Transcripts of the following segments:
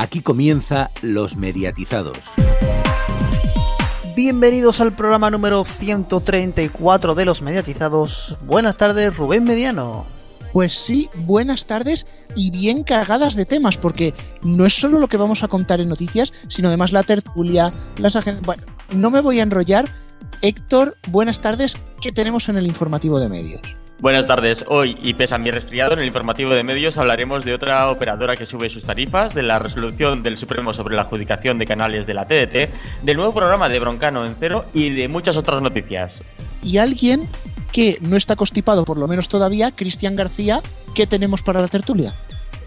Aquí comienza Los Mediatizados. Bienvenidos al programa número 134 de Los Mediatizados. Buenas tardes, Rubén Mediano. Pues sí, buenas tardes y bien cargadas de temas, porque no es solo lo que vamos a contar en noticias, sino además la tertulia, las agencias... Bueno, no me voy a enrollar. Héctor, buenas tardes. ¿Qué tenemos en el informativo de medios? Buenas tardes. Hoy, y pese a mi resfriado, en el informativo de medios hablaremos de otra operadora que sube sus tarifas, de la resolución del Supremo sobre la adjudicación de canales de la TDT, del nuevo programa de Broncano en Cero y de muchas otras noticias. Y alguien que no está constipado, por lo menos todavía, Cristian García, ¿qué tenemos para la tertulia?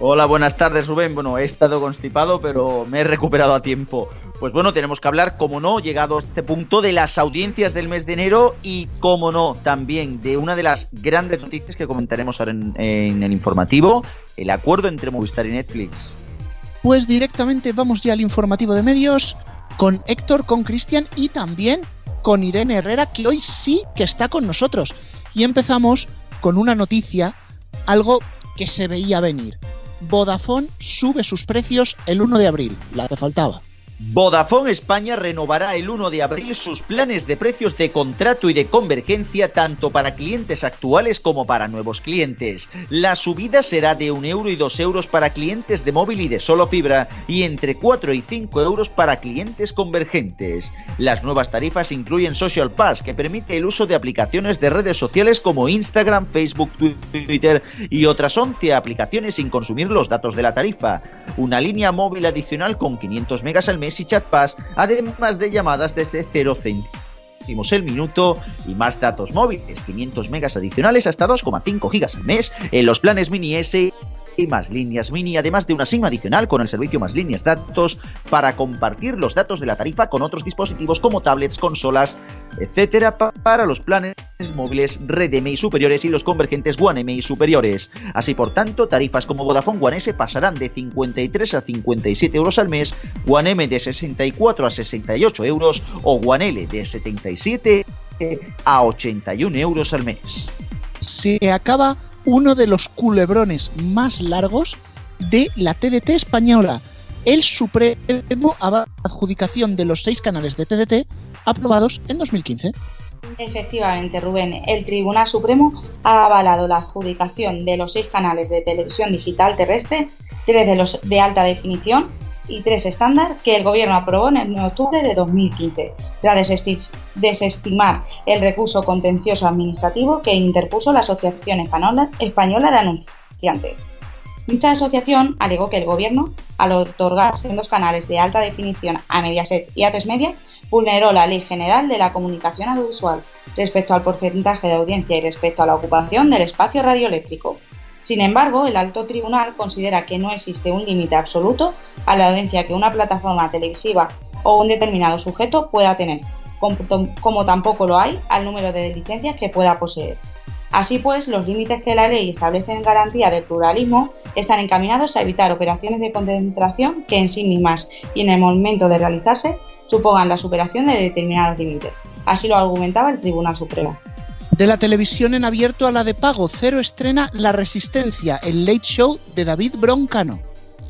Hola, buenas tardes Rubén. Bueno, he estado constipado, pero me he recuperado a tiempo. Pues bueno, tenemos que hablar, como no, llegado a este punto, de las audiencias del mes de enero y, como no, también de una de las grandes noticias que comentaremos ahora en, en el informativo, el acuerdo entre Movistar y Netflix. Pues directamente vamos ya al informativo de medios con Héctor, con Cristian y también con Irene Herrera, que hoy sí que está con nosotros. Y empezamos con una noticia, algo que se veía venir. Vodafone sube sus precios el 1 de abril, la que faltaba. Vodafone España renovará el 1 de abril sus planes de precios de contrato y de convergencia tanto para clientes actuales como para nuevos clientes. La subida será de 1 euro y 2 euros para clientes de móvil y de solo fibra y entre 4 y 5 euros para clientes convergentes. Las nuevas tarifas incluyen Social Pass que permite el uso de aplicaciones de redes sociales como Instagram, Facebook, Twitter y otras 11 aplicaciones sin consumir los datos de la tarifa. Una línea móvil adicional con 500 megas al mes y chat pass, además de llamadas desde 0 céntimos el minuto y más datos móviles, 500 megas adicionales hasta 2,5 gigas al mes en los planes mini S y más líneas mini, además de una SIM adicional con el servicio más líneas datos para compartir los datos de la tarifa con otros dispositivos como tablets, consolas, etcétera, para los planes móviles Red MI superiores y los convergentes One MI superiores. Así por tanto, tarifas como Vodafone One S pasarán de 53 a 57 euros al mes, One M de 64 a 68 euros o One L de 77 a 81 euros al mes. Se acaba uno de los culebrones más largos de la TDT española. El Supremo adjudicación de los seis canales de TDT aprobados en 2015. Efectivamente, Rubén, el Tribunal Supremo ha avalado la adjudicación de los seis canales de televisión digital terrestre, tres de los de alta definición y tres estándar que el Gobierno aprobó en octubre de 2015, tras desestimar el recurso contencioso administrativo que interpuso la Asociación Española de Anunciantes. Dicha asociación alegó que el Gobierno, al otorgar dos canales de alta definición a Mediaset y a Tres Media, vulneró la Ley General de la Comunicación Audiovisual respecto al porcentaje de audiencia y respecto a la ocupación del espacio radioeléctrico. Sin embargo, el alto tribunal considera que no existe un límite absoluto a la audiencia que una plataforma televisiva o un determinado sujeto pueda tener, como tampoco lo hay al número de licencias que pueda poseer. Así pues, los límites que la ley establece en garantía del pluralismo están encaminados a evitar operaciones de concentración que en sí mismas y en el momento de realizarse supongan la superación de determinados límites. Así lo argumentaba el Tribunal Supremo. De la televisión en abierto a la de pago, Cero estrena La Resistencia, el late show de David Broncano.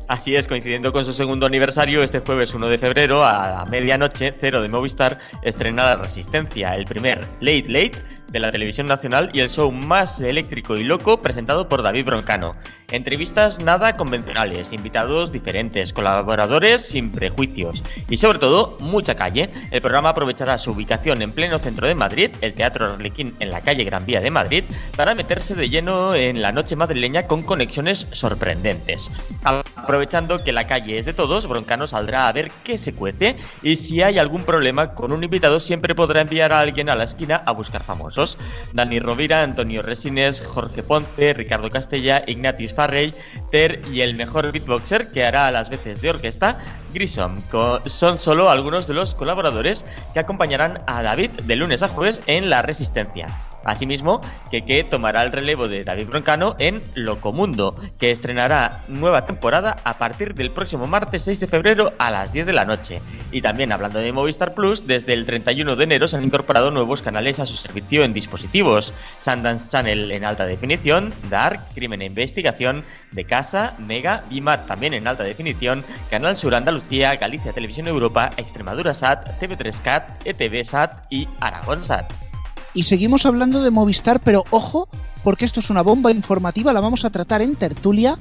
Así es, coincidiendo con su segundo aniversario, este jueves 1 de febrero a medianoche, Cero de Movistar estrena La Resistencia, el primer Late Late de la televisión nacional y el show más eléctrico y loco presentado por David Broncano. Entrevistas nada convencionales, invitados diferentes, colaboradores sin prejuicios y sobre todo mucha calle. El programa aprovechará su ubicación en pleno centro de Madrid, el Teatro Arlequín en la calle Gran Vía de Madrid, para meterse de lleno en la noche madrileña con conexiones sorprendentes. Aprovechando que la calle es de todos, Broncano saldrá a ver qué se cuece y si hay algún problema con un invitado siempre podrá enviar a alguien a la esquina a buscar famosos. Dani Rovira, Antonio Resines, Jorge Ponce, Ricardo Castella, Ignatius Farrey, Ter y el mejor beatboxer que hará las veces de orquesta, Grissom. Son solo algunos de los colaboradores que acompañarán a David de lunes a jueves en La Resistencia. Asimismo, que tomará el relevo de David Broncano en Locomundo, que estrenará nueva temporada a partir del próximo martes 6 de febrero a las 10 de la noche. Y también hablando de Movistar Plus, desde el 31 de enero se han incorporado nuevos canales a su servicio en dispositivos. Sundance Channel en alta definición, Dark, Crimen e Investigación, De Casa, Mega, Bimat también en alta definición, Canal Sur Andalucía, Galicia Televisión Europa, Extremadura SAT, TV3 CAT, ETV SAT y Aragón SAT. Y seguimos hablando de Movistar, pero ojo, porque esto es una bomba informativa, la vamos a tratar en tertulia.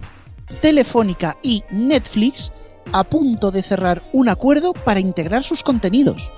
Telefónica y Netflix a punto de cerrar un acuerdo para integrar sus contenidos.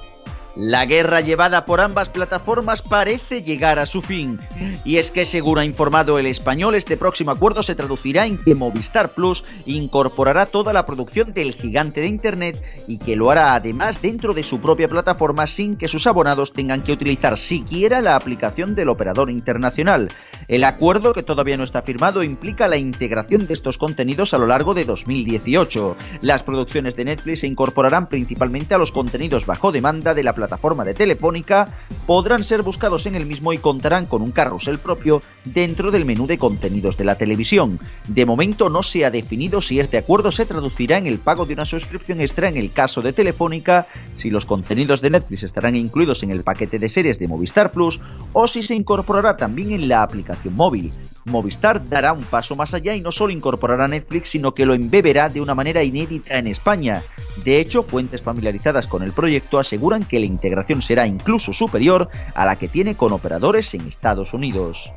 La guerra llevada por ambas plataformas parece llegar a su fin. Y es que, según ha informado el español, este próximo acuerdo se traducirá en que Movistar Plus incorporará toda la producción del gigante de Internet y que lo hará además dentro de su propia plataforma sin que sus abonados tengan que utilizar siquiera la aplicación del operador internacional. El acuerdo, que todavía no está firmado, implica la integración de estos contenidos a lo largo de 2018. Las producciones de Netflix se incorporarán principalmente a los contenidos bajo demanda de la plataforma plataforma de Telefónica podrán ser buscados en el mismo y contarán con un carrusel propio dentro del menú de contenidos de la televisión. De momento no se ha definido si este acuerdo se traducirá en el pago de una suscripción extra en el caso de Telefónica, si los contenidos de Netflix estarán incluidos en el paquete de series de Movistar Plus o si se incorporará también en la aplicación móvil. Movistar dará un paso más allá y no solo incorporará Netflix, sino que lo embeberá de una manera inédita en España. De hecho, fuentes familiarizadas con el proyecto aseguran que la integración será incluso superior a la que tiene con operadores en Estados Unidos.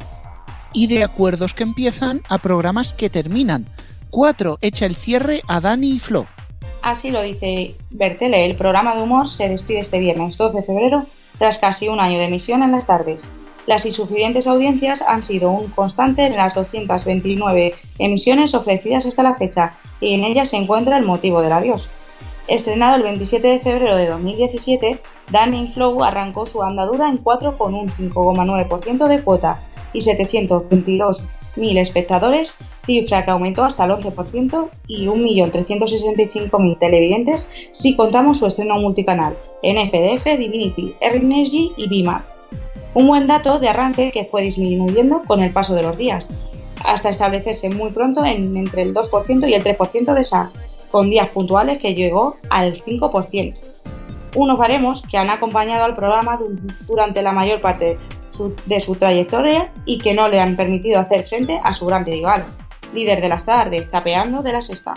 Y de acuerdos que empiezan a programas que terminan. 4 echa el cierre a Dani y Flo. Así lo dice Bertele, el programa de humor se despide este viernes 12 de febrero tras casi un año de emisión en las tardes. Las insuficientes audiencias han sido un constante en las 229 emisiones ofrecidas hasta la fecha y en ellas se encuentra el motivo del adiós. Estrenado el 27 de febrero de 2017, Danny Flow arrancó su andadura en 4 con un 5,9% de cuota y 722.000 espectadores, cifra que aumentó hasta el 11% y 1.365.000 televidentes si contamos su estreno multicanal en FDF, Divinity, Energy y BIMAP. Un buen dato de arranque que fue disminuyendo con el paso de los días, hasta establecerse muy pronto en entre el 2% y el 3% de SAC, con días puntuales que llegó al 5%. Unos baremos que han acompañado al programa durante la mayor parte de su trayectoria y que no le han permitido hacer frente a su gran rival, líder de las tardes, tapeando de la sexta.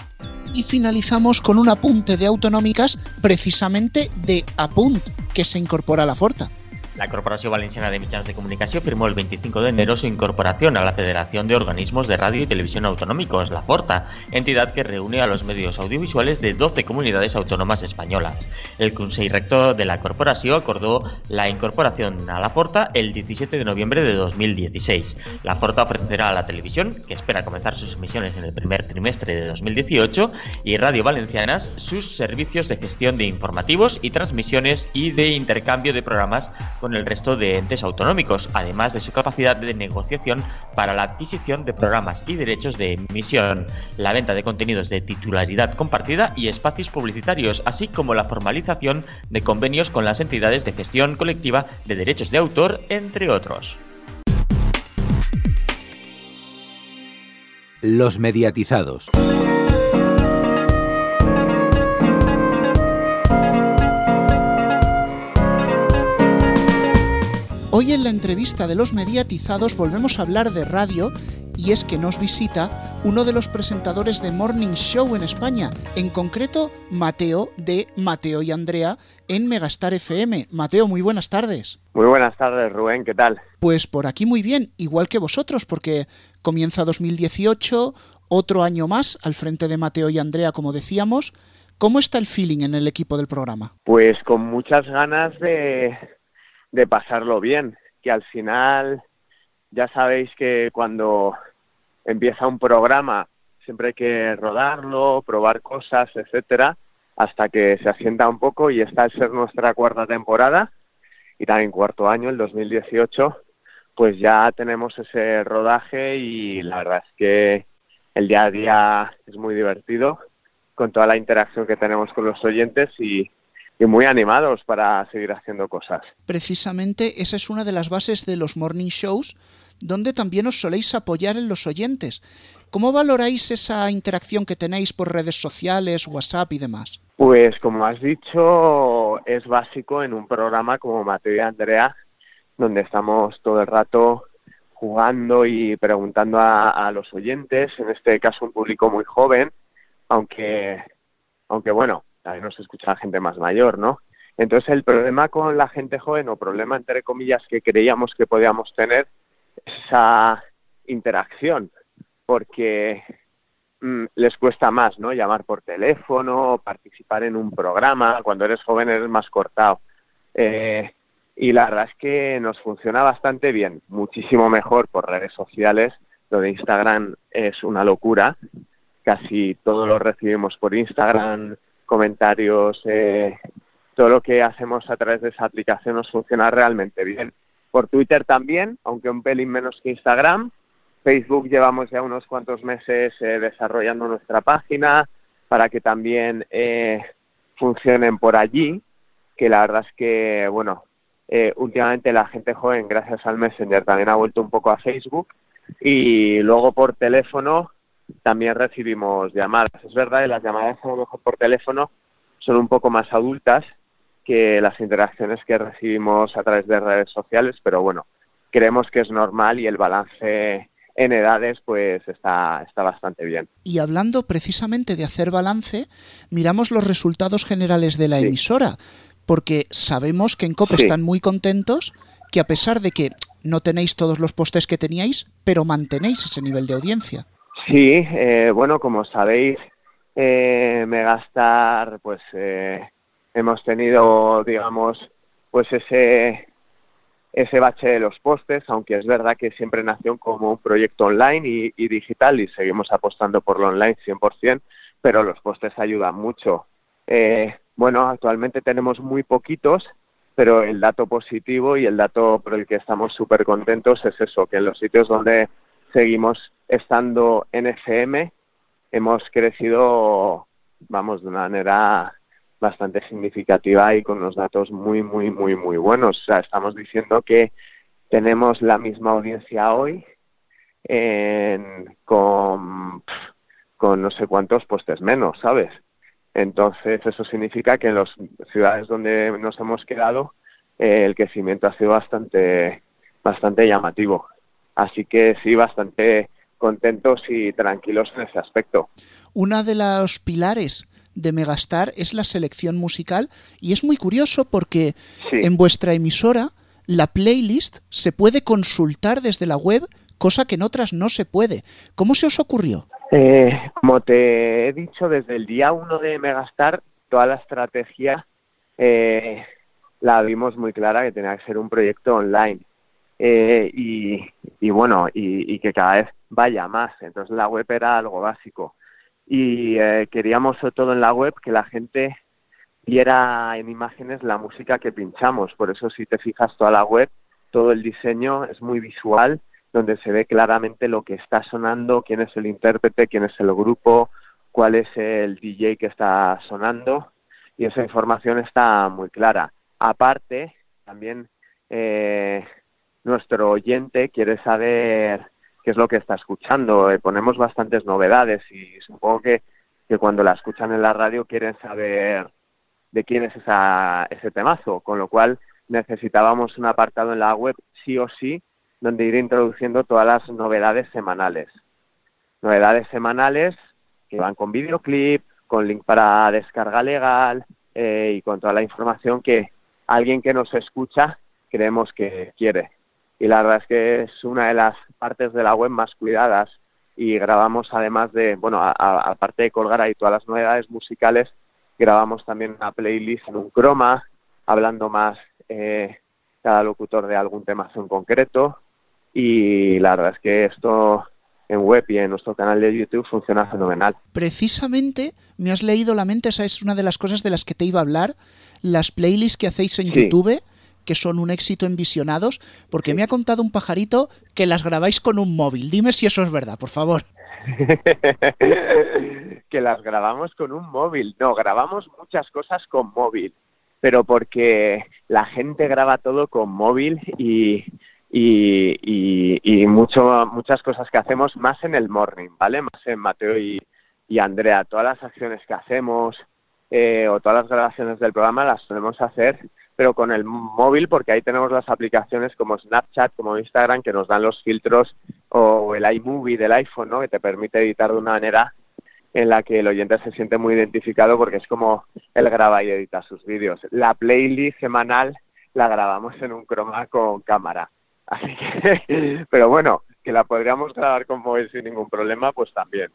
Y finalizamos con un apunte de autonómicas precisamente de Apunt, que se incorpora a la Forta. La Corporación Valenciana de Mitjans de Comunicación firmó el 25 de enero su incorporación a la Federación de Organismos de Radio y Televisión Autonómicos, la Porta, entidad que reúne a los medios audiovisuales de 12 comunidades autónomas españolas. El Consejo Rector de la corporación acordó la incorporación a la Porta el 17 de noviembre de 2016. La Porta ofrecerá a la televisión, que espera comenzar sus emisiones en el primer trimestre de 2018, y Radio Valencianas sus servicios de gestión de informativos y transmisiones y de intercambio de programas con el resto de entes autonómicos, además de su capacidad de negociación para la adquisición de programas y derechos de emisión, la venta de contenidos de titularidad compartida y espacios publicitarios, así como la formalización de convenios con las entidades de gestión colectiva de derechos de autor, entre otros. Los mediatizados. Hoy en la entrevista de los mediatizados volvemos a hablar de radio y es que nos visita uno de los presentadores de Morning Show en España, en concreto Mateo de Mateo y Andrea en Megastar FM. Mateo, muy buenas tardes. Muy buenas tardes, Rubén, ¿qué tal? Pues por aquí muy bien, igual que vosotros, porque comienza 2018, otro año más al frente de Mateo y Andrea, como decíamos. ¿Cómo está el feeling en el equipo del programa? Pues con muchas ganas de, de pasarlo bien, que al final ya sabéis que cuando empieza un programa siempre hay que rodarlo, probar cosas, etcétera, hasta que se asienta un poco y esta al ser nuestra cuarta temporada. Y también cuarto año, el 2018, pues ya tenemos ese rodaje y la verdad es que el día a día es muy divertido con toda la interacción que tenemos con los oyentes y, y muy animados para seguir haciendo cosas. Precisamente esa es una de las bases de los morning shows, donde también os soléis apoyar en los oyentes. ¿Cómo valoráis esa interacción que tenéis por redes sociales, WhatsApp y demás? Pues como has dicho, es básico en un programa como Mateo y Andrea, donde estamos todo el rato jugando y preguntando a, a los oyentes, en este caso un público muy joven, aunque, aunque bueno, también nos escucha gente más mayor, ¿no? Entonces el problema con la gente joven, o problema entre comillas que creíamos que podíamos tener, es esa interacción, porque mm, les cuesta más, ¿no? Llamar por teléfono, participar en un programa, cuando eres joven eres más cortado. Eh, y la verdad es que nos funciona bastante bien, muchísimo mejor por redes sociales. Lo de Instagram es una locura, casi todo lo recibimos por Instagram, comentarios, eh, todo lo que hacemos a través de esa aplicación nos funciona realmente bien. Por Twitter también, aunque un pelín menos que Instagram. Facebook llevamos ya unos cuantos meses eh, desarrollando nuestra página para que también eh, funcionen por allí, que la verdad es que, bueno, últimamente la gente joven, gracias al Messenger, también ha vuelto un poco a Facebook. Y luego por teléfono, también recibimos llamadas. Es verdad que las llamadas a lo mejor por teléfono son un poco más adultas que las interacciones que recibimos a través de redes sociales, pero bueno, creemos que es normal y el balance en edades pues está, está bastante bien. Y hablando precisamente de hacer balance, miramos los resultados generales de la emisora, porque sabemos que en COPE están muy contentos, que a pesar de que no tenéis todos los postes que teníais, pero mantenéis ese nivel de audiencia. Sí, eh, bueno, como sabéis, eh, Megastar, pues eh, hemos tenido, digamos, pues ese ese bache de los postes, aunque es verdad que siempre nació como un proyecto online y, digital y seguimos apostando por lo online 100%, pero los postes ayudan mucho. Eh, bueno, actualmente tenemos muy poquitos, pero el dato positivo y el dato por el que estamos súper contentos es eso, que en los sitios donde seguimos estando en FM, hemos crecido, vamos, de una manera bastante significativa y con unos datos muy, muy, muy, muy buenos. Estamos diciendo que tenemos la misma audiencia hoy con, con no sé cuántos postes menos, ¿sabes? Entonces, eso significa que en las ciudades donde nos hemos quedado, eh, el crecimiento ha sido bastante, bastante llamativo. Así que sí, bastante contentos y tranquilos en ese aspecto. Una de los pilares de Megastar es la selección musical y es muy curioso porque en vuestra emisora la playlist se puede consultar desde la web, cosa que en otras no se puede. ¿Cómo se os ocurrió? Eh, como te he dicho, desde el día uno de Megastar, toda la estrategia eh, la vimos muy clara que tenía que ser un proyecto online. Eh, y, bueno, y, que cada vez vaya más. Entonces la web era algo básico. Y eh, queríamos sobre todo en la web que la gente viera en imágenes la música que pinchamos. Por eso si te fijas toda la web, todo el diseño es muy visual, donde se ve claramente lo que está sonando, quién es el intérprete, quién es el grupo, cuál es el DJ que está sonando. Y esa información está muy clara. Aparte, también eh, nuestro oyente quiere saber qué es lo que está escuchando. Eh, ponemos bastantes novedades y supongo que, que, cuando la escuchan en la radio quieren saber de quién es esa, ese temazo, con lo cual necesitábamos un apartado en la web sí o sí donde ir introduciendo todas las novedades semanales. Novedades semanales que van con videoclip, con link para descarga legal eh, y con toda la información que alguien que nos escucha creemos que quiere y la verdad es que es una de las partes de la web más cuidadas. Y grabamos además de, bueno, aparte de colgar ahí todas las novedades musicales, grabamos también una playlist en un croma, hablando más eh, cada locutor de algún tema en concreto. Y la verdad es que esto en web y en nuestro canal de YouTube funciona fenomenal. Precisamente me has leído la mente, esa es una de las cosas de las que te iba a hablar, las playlists que hacéis en YouTube que son un éxito en visionados, porque me ha contado un pajarito que las grabáis con un móvil. Dime si eso es verdad, por favor. que las grabamos con un móvil. No, grabamos muchas cosas con móvil. pero porque la gente graba todo con móvil y, y, mucho, muchas cosas que hacemos más en el morning, ¿vale? Más en Mateo y, Andrea. Todas las acciones que hacemos eh, o todas las grabaciones del programa las solemos hacer, pero con el móvil porque ahí tenemos las aplicaciones como Snapchat, como Instagram, que nos dan los filtros o el iMovie del iPhone, ¿no? Que te permite editar de una manera en la que el oyente se siente muy identificado porque es como él graba y edita sus vídeos. La playlist semanal la grabamos en un croma con cámara. Así que, pero bueno, que la podríamos grabar con móvil sin ningún problema, pues también.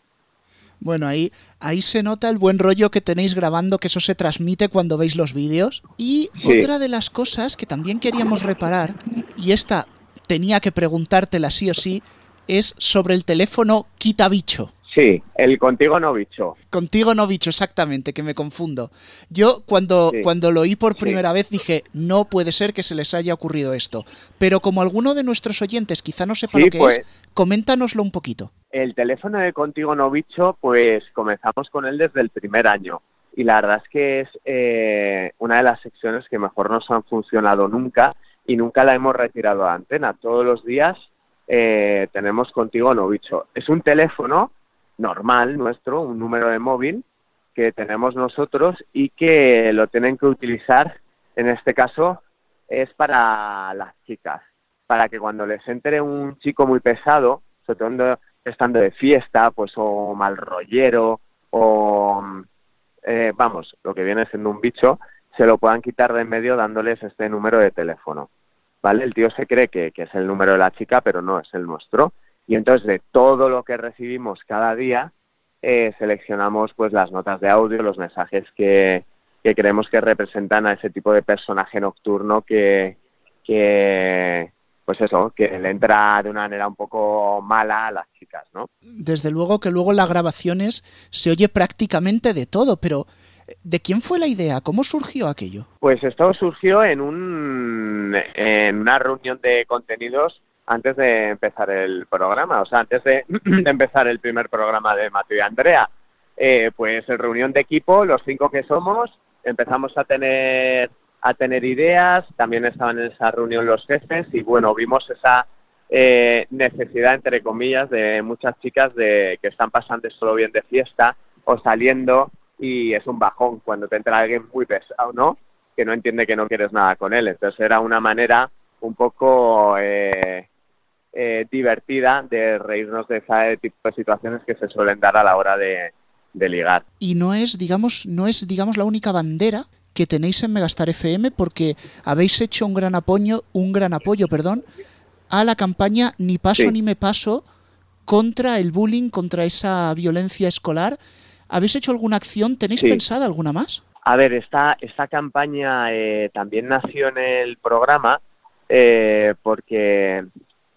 Bueno, ahí, ahí se nota el buen rollo que tenéis grabando, que eso se transmite cuando veis los vídeos. Y otra de las cosas que también queríamos reparar, y esta tenía que preguntártela sí o sí, es sobre el teléfono quita bicho. Sí, el contigo no bicho. Contigo no bicho, exactamente, que me confundo. Yo cuando, cuando lo oí por primera vez dije, no puede ser que se les haya ocurrido esto. Pero como alguno de nuestros oyentes quizá no sepa lo que pues, es, coméntanoslo un poquito. El teléfono de contigo no bicho, pues comenzamos con él desde el primer año. Y la verdad es que es eh, una de las secciones que mejor nos han funcionado nunca y nunca la hemos retirado a antena. Todos los días eh, tenemos contigo no bicho. Es un teléfono normal nuestro, un número de móvil que tenemos nosotros y que lo tienen que utilizar, en este caso, es para las chicas, para que cuando les entre un chico muy pesado, sobre todo estando de fiesta, pues o mal rollero, o eh, vamos, lo que viene siendo un bicho, se lo puedan quitar de en medio dándoles este número de teléfono. ¿Vale? El tío se cree que, que es el número de la chica, pero no, es el nuestro y entonces de todo lo que recibimos cada día eh, seleccionamos pues las notas de audio, los mensajes que, creemos que representan a ese tipo de personaje nocturno que, que pues eso, que le entra de una manera un poco mala a las chicas, ¿no? Desde luego que luego en las grabaciones se oye prácticamente de todo, pero ¿de quién fue la idea? ¿Cómo surgió aquello? Pues esto surgió en, un, en una reunión de contenidos antes de empezar el programa, o sea, antes de, empezar el primer programa de Mateo y Andrea. Eh, pues reunión de equipo, los cinco que somos, empezamos a tener a tener ideas, también estaban en esa reunión los jefes y bueno, vimos esa eh, necesidad, entre comillas, de muchas chicas de que están pasando solo bien de fiesta o saliendo y es un bajón cuando te entra alguien muy pesado, ¿no? Que no entiende que no quieres nada con él. Entonces era una manera un poco eh, eh, divertida de reírnos de ese tipo de situaciones que se suelen dar a la hora de, ligar. Y no es, digamos, no es, digamos, la única bandera que tenéis en Megastar FM porque habéis hecho un gran apoyo, un gran apoyo, perdón, a la campaña Ni paso ni me paso contra el bullying, contra esa violencia escolar. ¿Habéis hecho alguna acción? ¿Tenéis pensada alguna más? A ver, esta, esta campaña eh, también nació en el programa eh, porque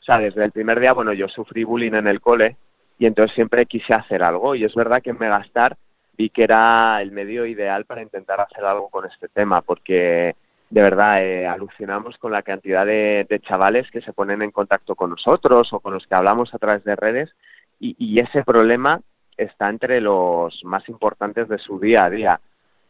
desde el primer día, bueno, yo sufrí bullying en el cole y entonces siempre quise hacer algo y es verdad que en Megastar vi que era el medio ideal para intentar hacer algo con este tema porque de verdad eh, alucinamos con la cantidad de, chavales que se ponen en contacto con nosotros o con los que hablamos a través de redes y ese problema está entre los más importantes de su día a día.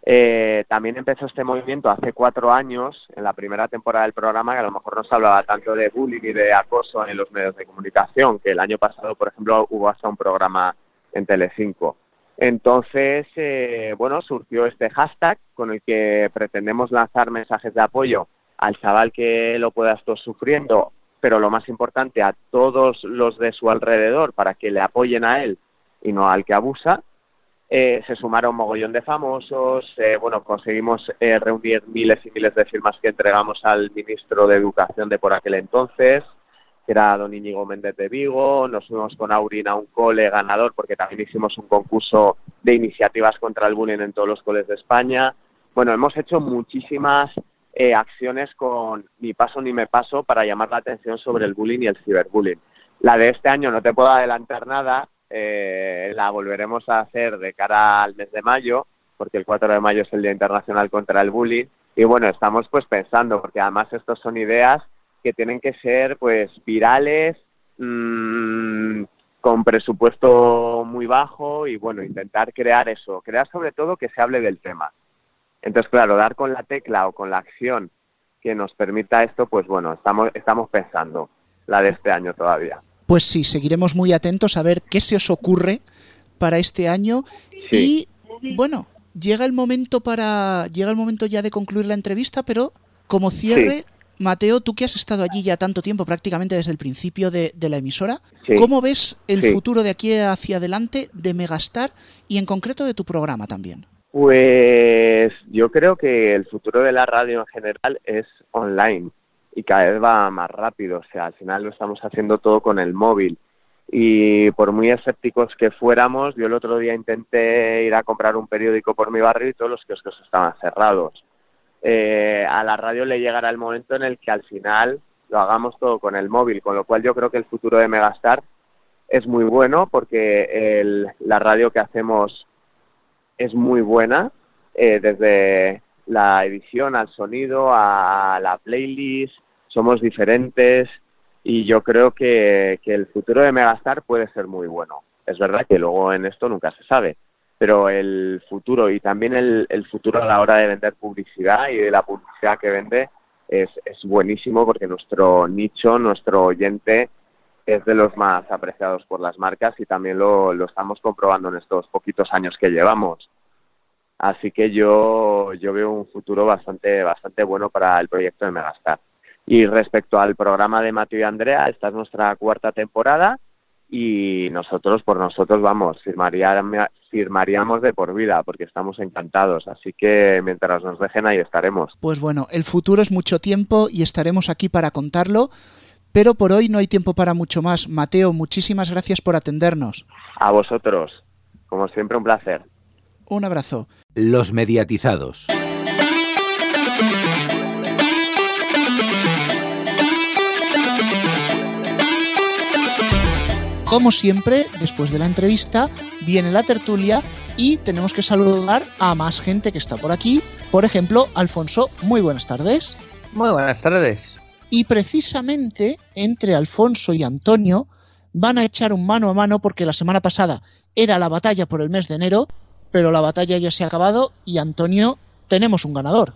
Eh, también empezó este movimiento hace cuatro años, en la primera temporada del programa, que a lo mejor no se hablaba tanto de bullying y de acoso en los medios de comunicación, que el año pasado, por ejemplo, hubo hasta un programa en Telecinco. Entonces, eh, bueno, surgió este hashtag con el que pretendemos lanzar mensajes de apoyo al chaval que lo pueda estar sufriendo, pero lo más importante, a todos los de su alrededor para que le apoyen a él y no al que abusa. Eh, se sumaron mogollón de famosos, eh, bueno, conseguimos eh, reunir miles y miles de firmas que entregamos al ministro de Educación de por aquel entonces, que era don Íñigo Méndez de Vigo, nos fuimos con Aurin a un cole ganador porque también hicimos un concurso de iniciativas contra el bullying en todos los coles de España. Bueno, hemos hecho muchísimas acciones con Ni paso ni me paso para llamar la atención sobre el bullying y el ciberbullying. La de este año no te puedo adelantar nada, eh, la volveremos a hacer de cara al mes de mayo, porque el 4 de mayo es el Día Internacional contra el Bullying. Y bueno, estamos pues pensando, porque además estos son ideas que tienen que ser pues virales, mmm, con presupuesto muy bajo y bueno, intentar crear eso, crear sobre todo que se hable del tema. Entonces, claro, dar con la tecla o con la acción que nos permita esto, pues bueno, estamos, estamos pensando la de este año todavía. Pues sí, seguiremos muy atentos a ver qué se os ocurre para este año. Y bueno, llega el momento para llega el momento ya de concluir la entrevista, pero como cierre, Mateo, tú que has estado allí ya tanto tiempo, prácticamente desde el principio de, la emisora, ¿cómo ves el futuro de aquí hacia adelante de Megastar y en concreto de tu programa también? Pues yo creo que el futuro de la radio en general es online y cada vez va más rápido. O sea, al final lo estamos haciendo todo con el móvil. Y por muy escépticos que fuéramos, yo el otro día intenté ir a comprar un periódico por mi barrio y todos los kioscos estaban cerrados. Eh, a la radio le llegará el momento en el que al final lo hagamos todo con el móvil, con lo cual yo creo que el futuro de Megastar es muy bueno porque el, la radio que hacemos es muy buena, eh, desde la edición al sonido, a la playlist, somos diferentes y yo creo que, el futuro de Megastar puede ser muy bueno. Es verdad que luego en esto nunca se sabe, pero el futuro y también el, futuro a la hora de vender publicidad y de la publicidad que vende es, es buenísimo porque nuestro nicho, nuestro oyente es de los más apreciados por las marcas y también lo, lo estamos comprobando en estos poquitos años que llevamos. Así que yo, yo veo un futuro bastante, bastante bueno para el proyecto de Megastar. Y respecto al programa de Mateo y Andrea, esta es nuestra cuarta temporada y nosotros, por nosotros, vamos, firmaríamos de por vida porque estamos encantados. Así que mientras nos dejen ahí estaremos. Pues bueno, el futuro es mucho tiempo y estaremos aquí para contarlo. Pero por hoy no hay tiempo para mucho más. Mateo, muchísimas gracias por atendernos. A vosotros. Como siempre, un placer. Un abrazo. Los mediatizados. Como siempre, después de la entrevista, viene la tertulia y tenemos que saludar a más gente que está por aquí. Por ejemplo, Alfonso, muy buenas tardes. Muy buenas tardes. Y precisamente entre Alfonso y Antonio van a echar un mano a mano porque la semana pasada era la batalla por el mes de enero, pero la batalla ya se ha acabado y Antonio tenemos un ganador.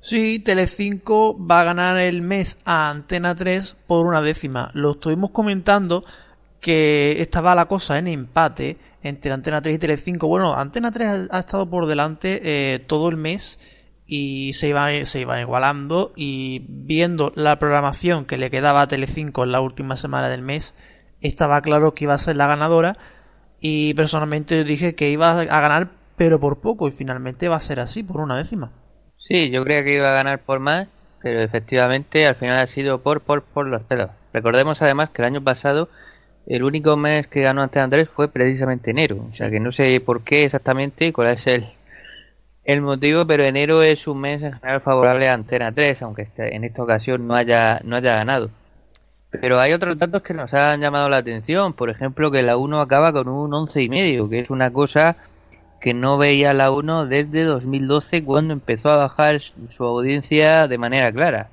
Sí, Telecinco va a ganar el mes a Antena 3 por una décima. Lo estuvimos comentando que estaba la cosa en empate entre Antena 3 y Telecinco. Bueno, Antena 3 ha, estado por delante eh, todo el mes y se iba, se iba igualando y viendo la programación que le quedaba a Telecinco en la última semana del mes, estaba claro que iba a ser la ganadora y personalmente dije que iba a ganar pero por poco y finalmente va a ser así, por una décima. Sí, yo creía que iba a ganar por más, pero efectivamente al final ha sido por, por, por los pelos. Recordemos además que el año pasado el único mes que ganó Antena Andrés fue precisamente enero. O sea que no sé por qué exactamente, cuál es el, el motivo, pero enero es un mes en general favorable a Antena 3, aunque este, en esta ocasión no haya, no haya ganado. Pero hay otros datos que nos han llamado la atención. Por ejemplo, que la 1 acaba con un 11,5, y medio, que es una cosa que no veía la 1 desde 2012 cuando empezó a bajar su audiencia de manera clara.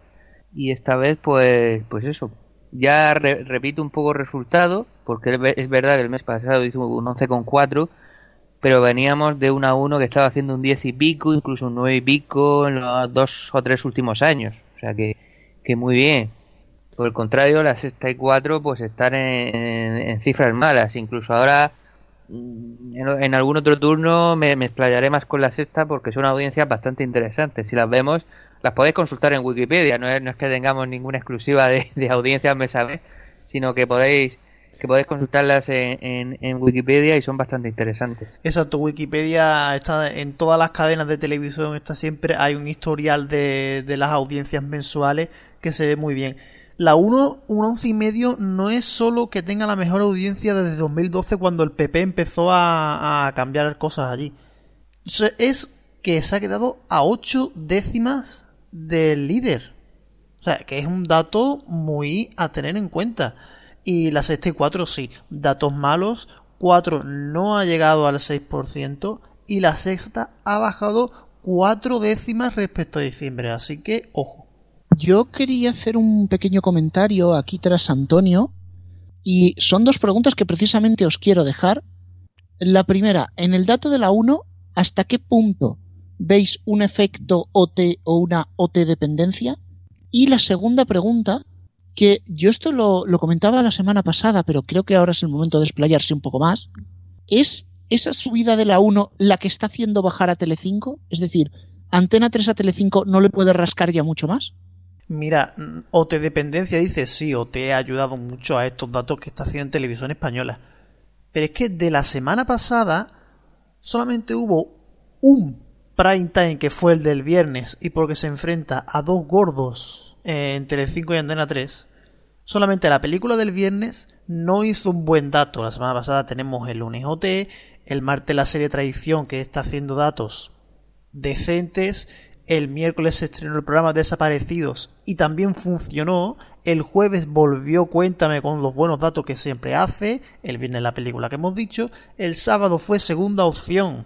Y esta vez, pues, pues eso, ya repito un poco resultado, porque es verdad que el mes pasado hizo un 11,4, pero veníamos de una 1 que estaba haciendo un 10 y pico, incluso un 9 y pico en los dos o tres últimos años. O sea que, que muy bien. Por el contrario, la sexta y 4 pues están en, cifras malas. Incluso ahora, mm, en, algún otro turno, me, me, explayaré más con la sexta porque son audiencias bastante interesantes. Si las vemos, las podéis consultar en Wikipedia, no es, no es que tengamos ninguna exclusiva de, de audiencia mes a sino que podéis que podéis consultarlas en, Wikipedia y son bastante interesantes. Exacto, Wikipedia está en todas las cadenas de televisión, está siempre, hay un historial de, las audiencias mensuales que se ve muy bien. La 1, un once y medio no es solo que tenga la mejor audiencia desde 2012 cuando el PP empezó a, a cambiar cosas allí. Es que se ha quedado a 8 décimas del líder. O sea, que es un dato muy a tener en cuenta. Y la sexta y 4 sí, datos malos. 4 no ha llegado al 6% y la sexta ha bajado 4 décimas respecto a diciembre. Así que, ojo. Yo quería hacer un pequeño comentario aquí tras Antonio. Y son dos preguntas que precisamente os quiero dejar. La primera, en el dato de la 1, ¿hasta qué punto veis un efecto OT o una OT dependencia. Y la segunda pregunta, que yo esto lo, lo comentaba la semana pasada, pero creo que ahora es el momento de desplayarse un poco más, ¿es esa subida de la 1 la que está haciendo bajar a Telecinco? Es decir, Antena 3 a Telecinco no le puede rascar ya mucho más. Mira, mm, OT dependencia dice sí, OT ha ayudado mucho a estos datos que está haciendo en televisión española. Pero es que de la semana pasada solamente hubo un prime time que fue el del viernes y porque se enfrenta a dos gordos en Telecinco y Antena 3. Solamente la película del viernes no hizo un buen dato. La semana pasada tenemos el lunes OT, el martes la serie Tradición que está haciendo datos decentes, el miércoles se estrenó el programa Desaparecidos y también funcionó. El jueves volvió Cuéntame con los buenos datos que siempre hace. El viernes la película que hemos dicho. El sábado fue segunda opción.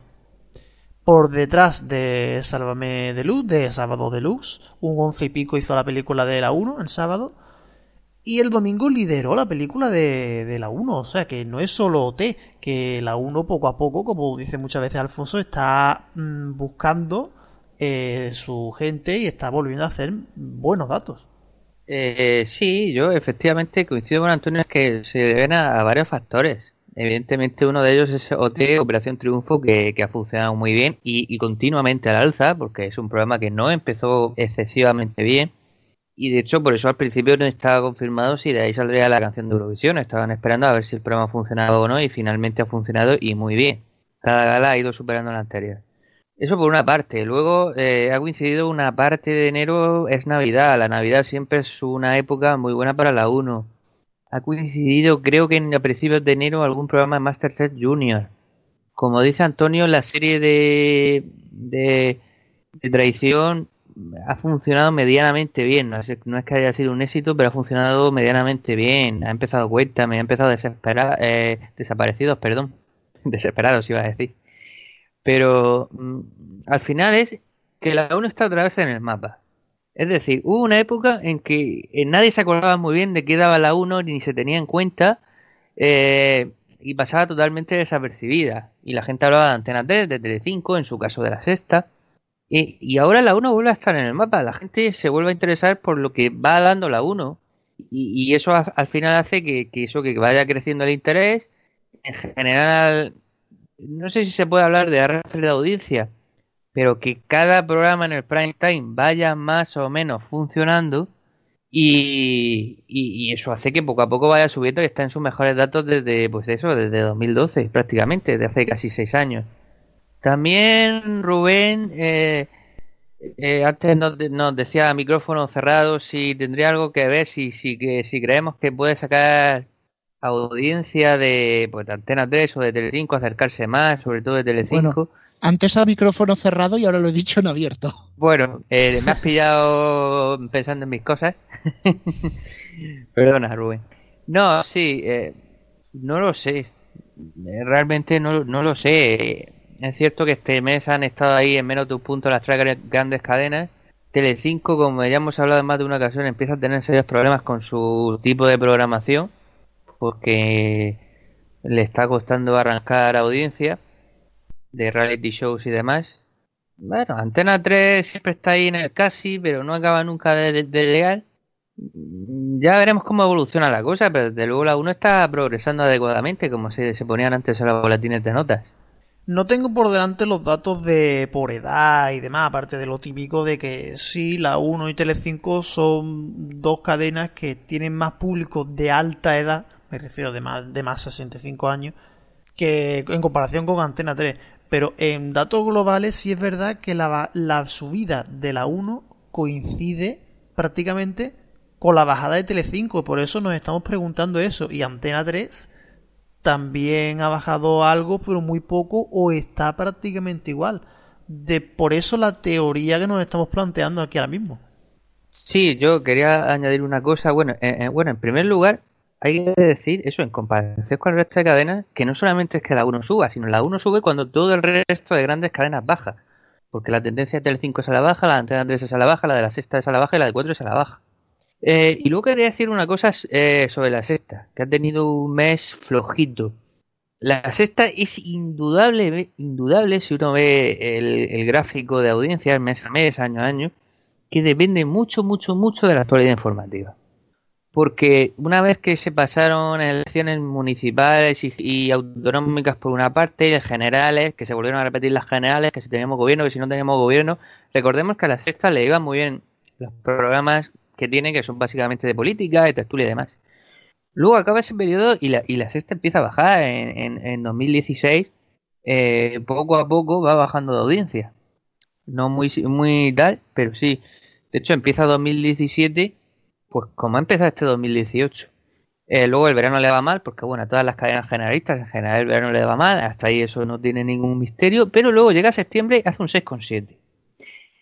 Por detrás de Sálvame de Luz, de Sábado de Luz. Un once y pico hizo la película de la 1 el sábado. Y el domingo lideró la película de, de la 1. O sea que no es solo OT, que la 1 poco a poco, como dice muchas veces Alfonso, está mmm, buscando eh, su gente y está volviendo a hacer buenos datos. Eh, sí, yo efectivamente coincido con Antonio, es que se deben a varios factores. Evidentemente uno de ellos es OT, Operación Triunfo, que, ha funcionado muy bien y, y, continuamente al alza, porque es un programa que no empezó excesivamente bien. Y de hecho, por eso al principio no estaba confirmado si de ahí saldría la canción de Eurovisión. Estaban esperando a ver si el programa funcionaba o no y finalmente ha funcionado y muy bien. Cada gala ha ido superando la anterior. Eso por una parte. Luego eh, ha coincidido una parte de enero, es Navidad. La Navidad siempre es una época muy buena para la 1. Ha coincidido, creo que en, a principios de enero, algún programa de Masterchef Junior. Como dice Antonio, la serie de, de, traición ha funcionado medianamente bien. No es, no es, que haya sido un éxito, pero ha funcionado medianamente bien. Ha empezado Cuéntame, ha empezado desespera, eh, Desaparecidos, perdón. Desesperados iba a decir. Pero mmm, al final es que la 1 está otra vez en el mapa. Es decir, hubo una época en que eh, nadie se acordaba muy bien de qué daba la 1 ni se tenía en cuenta eh, y pasaba totalmente desapercibida. Y la gente hablaba de Antena 3, de Telecinco, en su caso de la sexta. Y, ahora la 1 vuelve a estar en el mapa. La gente se vuelve a interesar por lo que va dando la 1. Y, y eso al final hace que, que, eso, que vaya creciendo el interés. En general, no sé si se puede hablar de arrastre de audiencia, pero que cada programa en el prime time vaya más o menos funcionando y, y, y, eso hace que poco a poco vaya subiendo y está en sus mejores datos desde pues eso desde 2012 prácticamente desde hace casi seis años también Rubén eh, eh, antes nos, nos, decía micrófono cerrado si tendría algo que ver si si que si creemos que puede sacar audiencia de, pues, de Antena 3 o de Telecinco acercarse más, sobre todo de Telecinco. Bueno, antes a micrófono cerrado y ahora lo he dicho en abierto. Bueno, eh, me has pillado pensando en mis cosas. Perdona, Rubén. No, sí, eh, no lo sé. Eh, realmente no, no lo sé. Es cierto que este mes han estado ahí en menos de un punto las tres grandes cadenas. Telecinco, como ya hemos hablado en más de una ocasión, empieza a tener serios problemas con su tipo de programación porque le está costando arrancar audiencia de reality shows y demás. Bueno, Antena 3 siempre está ahí en el casi, pero no acaba nunca de, de llegar. Ya veremos cómo evoluciona la cosa, pero desde luego la 1 está progresando adecuadamente, como se, se ponían antes en los boletines de notas. No tengo por delante los datos de por edad y demás, aparte de lo típico de que sí, la 1 y Tele5 son dos cadenas que tienen más público de alta edad me refiero de más de más 65 años, que en comparación con Antena 3. Pero en datos globales sí es verdad que la, la subida de la 1 coincide prácticamente con la bajada de Telecinco, por eso nos estamos preguntando eso. Y Antena 3 también ha bajado algo, pero muy poco, o está prácticamente igual. De por eso la teoría que nos estamos planteando aquí ahora mismo. Sí, yo quería añadir una cosa. Bueno, eh, eh, bueno, en primer lugar, hay que decir eso en comparación con el resto de cadenas, que no solamente es que la 1 suba, sino la 1 sube cuando todo el resto de grandes cadenas baja. Porque la tendencia del 5 es a la baja, la antena 3 es a la baja, la de la sexta es a la baja y la de 4 es a la baja. Eh, y luego quería decir una cosa eh, sobre la sexta, que ha tenido un mes flojito. la sexta es indudable, indudable si uno ve el, gráfico de audiencia mes a mes, año a año, que depende mucho, mucho, mucho de la actualidad informativa. Porque una vez que se pasaron elecciones municipales y, autonómicas por una parte, y generales, que se volvieron a repetir las generales, que si teníamos gobierno, que si no teníamos gobierno, recordemos que a la sexta le iban muy bien los programas que tiene, que son básicamente de política, de tertulia y demás. Luego acaba ese periodo y la, y la sexta empieza a bajar en, en, 2016. Eh, poco a poco va bajando de audiencia. No muy, muy tal, pero sí. De hecho, empieza 2017, pues como ha empezado este 2018. Eh, luego el verano le va mal, porque bueno, a todas las cadenas generalistas en general el verano le va mal, hasta ahí eso no tiene ningún misterio, pero luego llega septiembre y hace un 6,7.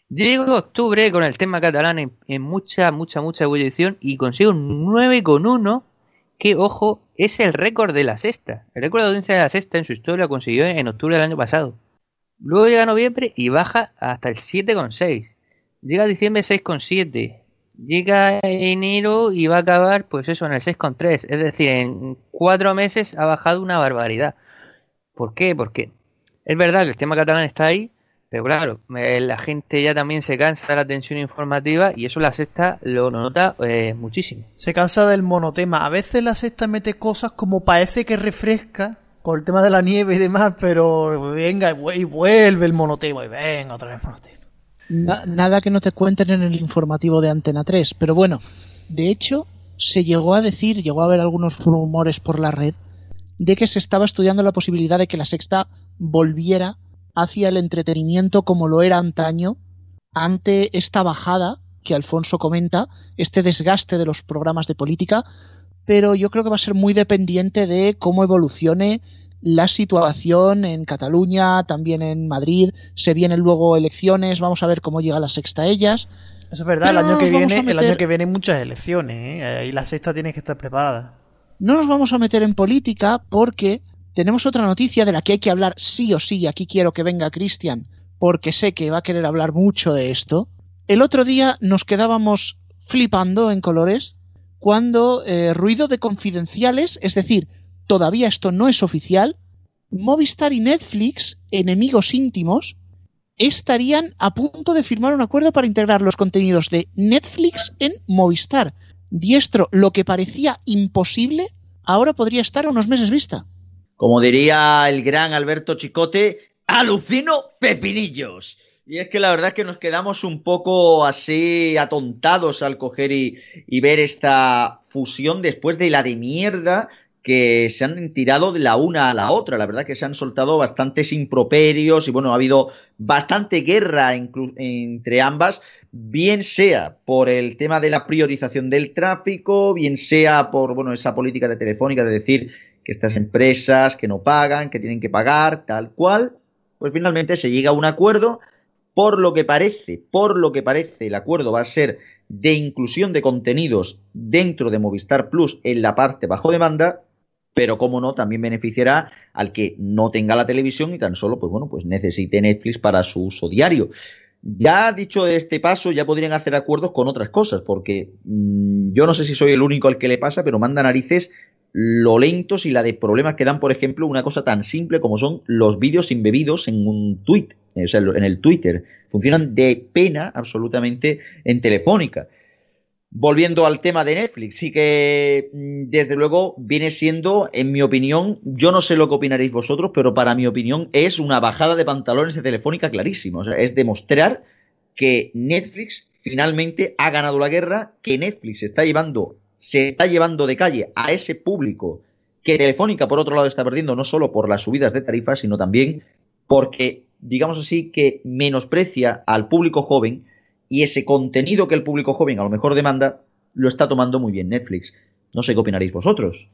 Llega octubre con el tema catalán en, mucha, mucha, mucha ebullición y consigue un 9,1 que, ojo, es el récord de la sexta. El récord de audiencia de la sexta en su historia lo consiguió en octubre del año pasado. Luego llega noviembre y baja hasta el 7,6. Llega diciembre 6,7. Llega enero y va a acabar, pues eso, en el 6,3. Es decir, en cuatro meses ha bajado una barbaridad. ¿Por qué? Porque es verdad que el tema catalán está ahí, pero claro, la gente ya también se cansa de la tensión informativa y eso la sexta lo nota eh, muchísimo. Se cansa del monotema. A veces la sexta mete cosas como parece que refresca con el tema de la nieve y demás, pero venga y vuelve el monotema y venga otra vez monotema. Nada que no te cuenten en el informativo de Antena 3, pero bueno, de hecho se llegó a decir, llegó a haber algunos rumores por la red de que se estaba estudiando la posibilidad de que la sexta volviera hacia el entretenimiento como lo era antaño, ante esta bajada que Alfonso comenta, este desgaste de los programas de política, pero yo creo que va a ser muy dependiente de cómo evolucione la situación en Cataluña, también en Madrid, se vienen luego elecciones, vamos a ver cómo llega la sexta a ellas. Eso es verdad, el año, que viene, el año que viene muchas elecciones, ¿eh? y la sexta tiene que estar preparada. No nos vamos a meter en política porque tenemos otra noticia de la que hay que hablar sí o sí. Aquí quiero que venga Cristian, porque sé que va a querer hablar mucho de esto. El otro día nos quedábamos flipando en colores cuando eh, ruido de confidenciales, es decir, todavía esto no es oficial, Movistar y Netflix, enemigos íntimos, estarían a punto de firmar un acuerdo para integrar los contenidos de Netflix en Movistar. Diestro, lo que parecía imposible, ahora podría estar a unos meses vista. Como diría el gran Alberto Chicote, alucino pepinillos. Y es que la verdad es que nos quedamos un poco así atontados al coger y, ver esta fusión después de la de mierda que se han tirado de la una a la otra. La verdad que se han soltado bastantes improperios y bueno, ha habido bastante guerra entre ambas, bien sea por el tema de la priorización del tráfico, bien sea por bueno, esa política de telefónica de decir que estas empresas que no pagan, que tienen que pagar, tal cual, pues finalmente se llega a un acuerdo. Por lo que parece, por lo que parece, el acuerdo va a ser de inclusión de contenidos dentro de Movistar Plus en la parte bajo demanda, pero como no, también beneficiará al que no tenga la televisión y tan solo, pues bueno, pues necesite Netflix para su uso diario. Ya dicho este paso, ya podrían hacer acuerdos con otras cosas, porque mm, yo no sé si soy el único al que le pasa, pero manda narices lo lentos y la de problemas que dan, por ejemplo, una cosa tan simple como son los vídeos embebidos en un tweet, eh, o sea, en el Twitter. Funcionan de pena absolutamente en Telefónica. Volviendo al tema de Netflix, sí que mm, desde luego viene siendo, en mi opinión, yo no sé lo que opinaréis vosotros, pero para mi opinión es una bajada de pantalones de Telefónica clarísima. O sea, es demostrar que Netflix finalmente ha ganado la guerra, que Netflix está llevando se está llevando de calle a ese público que Telefónica, por otro lado, está perdiendo no solo por las subidas de tarifas, sino también porque, digamos así, que menosprecia al público joven y ese contenido que el público joven a lo mejor demanda, lo está tomando muy bien Netflix. No sé qué opinaréis vosotros.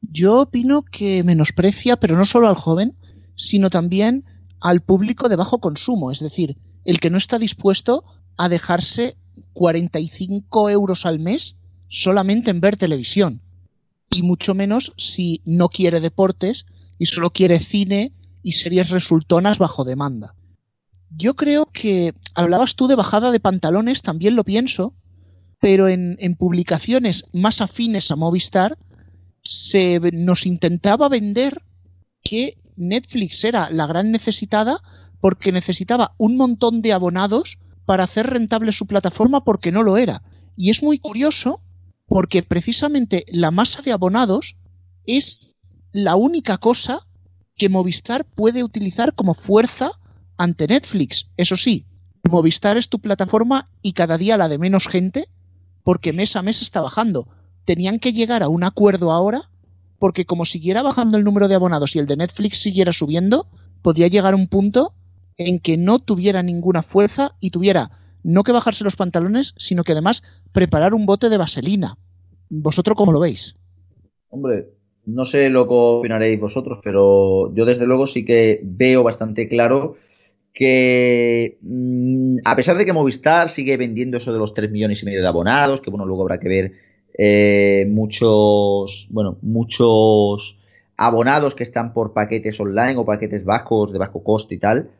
Yo opino que menosprecia, pero no solo al joven, sino también al público de bajo consumo, es decir, el que no está dispuesto a dejarse 45 euros al mes solamente en ver televisión. Y mucho menos si no quiere deportes y solo quiere cine y series resultonas bajo demanda. Yo creo que hablabas tú de bajada de pantalones, también lo pienso, pero en, en publicaciones más afines a Movistar se nos intentaba vender que Netflix era la gran necesitada porque necesitaba un montón de abonados para hacer rentable su plataforma porque no lo era. Y es muy curioso porque precisamente la masa de abonados es la única cosa que Movistar puede utilizar como fuerza ante Netflix. Eso sí, Movistar es tu plataforma y cada día la de menos gente porque mes a mes está bajando. Tenían que llegar a un acuerdo ahora porque como siguiera bajando el número de abonados y el de Netflix siguiera subiendo, podía llegar a un punto en que no tuviera ninguna fuerza y tuviera no que bajarse los pantalones, sino que además preparar un bote de vaselina. ¿Vosotros cómo lo veis? Hombre, no sé lo que opinaréis vosotros, pero yo desde luego sí que veo bastante claro que mm, a pesar de que Movistar sigue vendiendo eso de los 3 millones y medio de abonados, que bueno, luego habrá que ver eh, muchos, bueno, muchos abonados que están por paquetes online o paquetes bajos, de bajo coste y tal,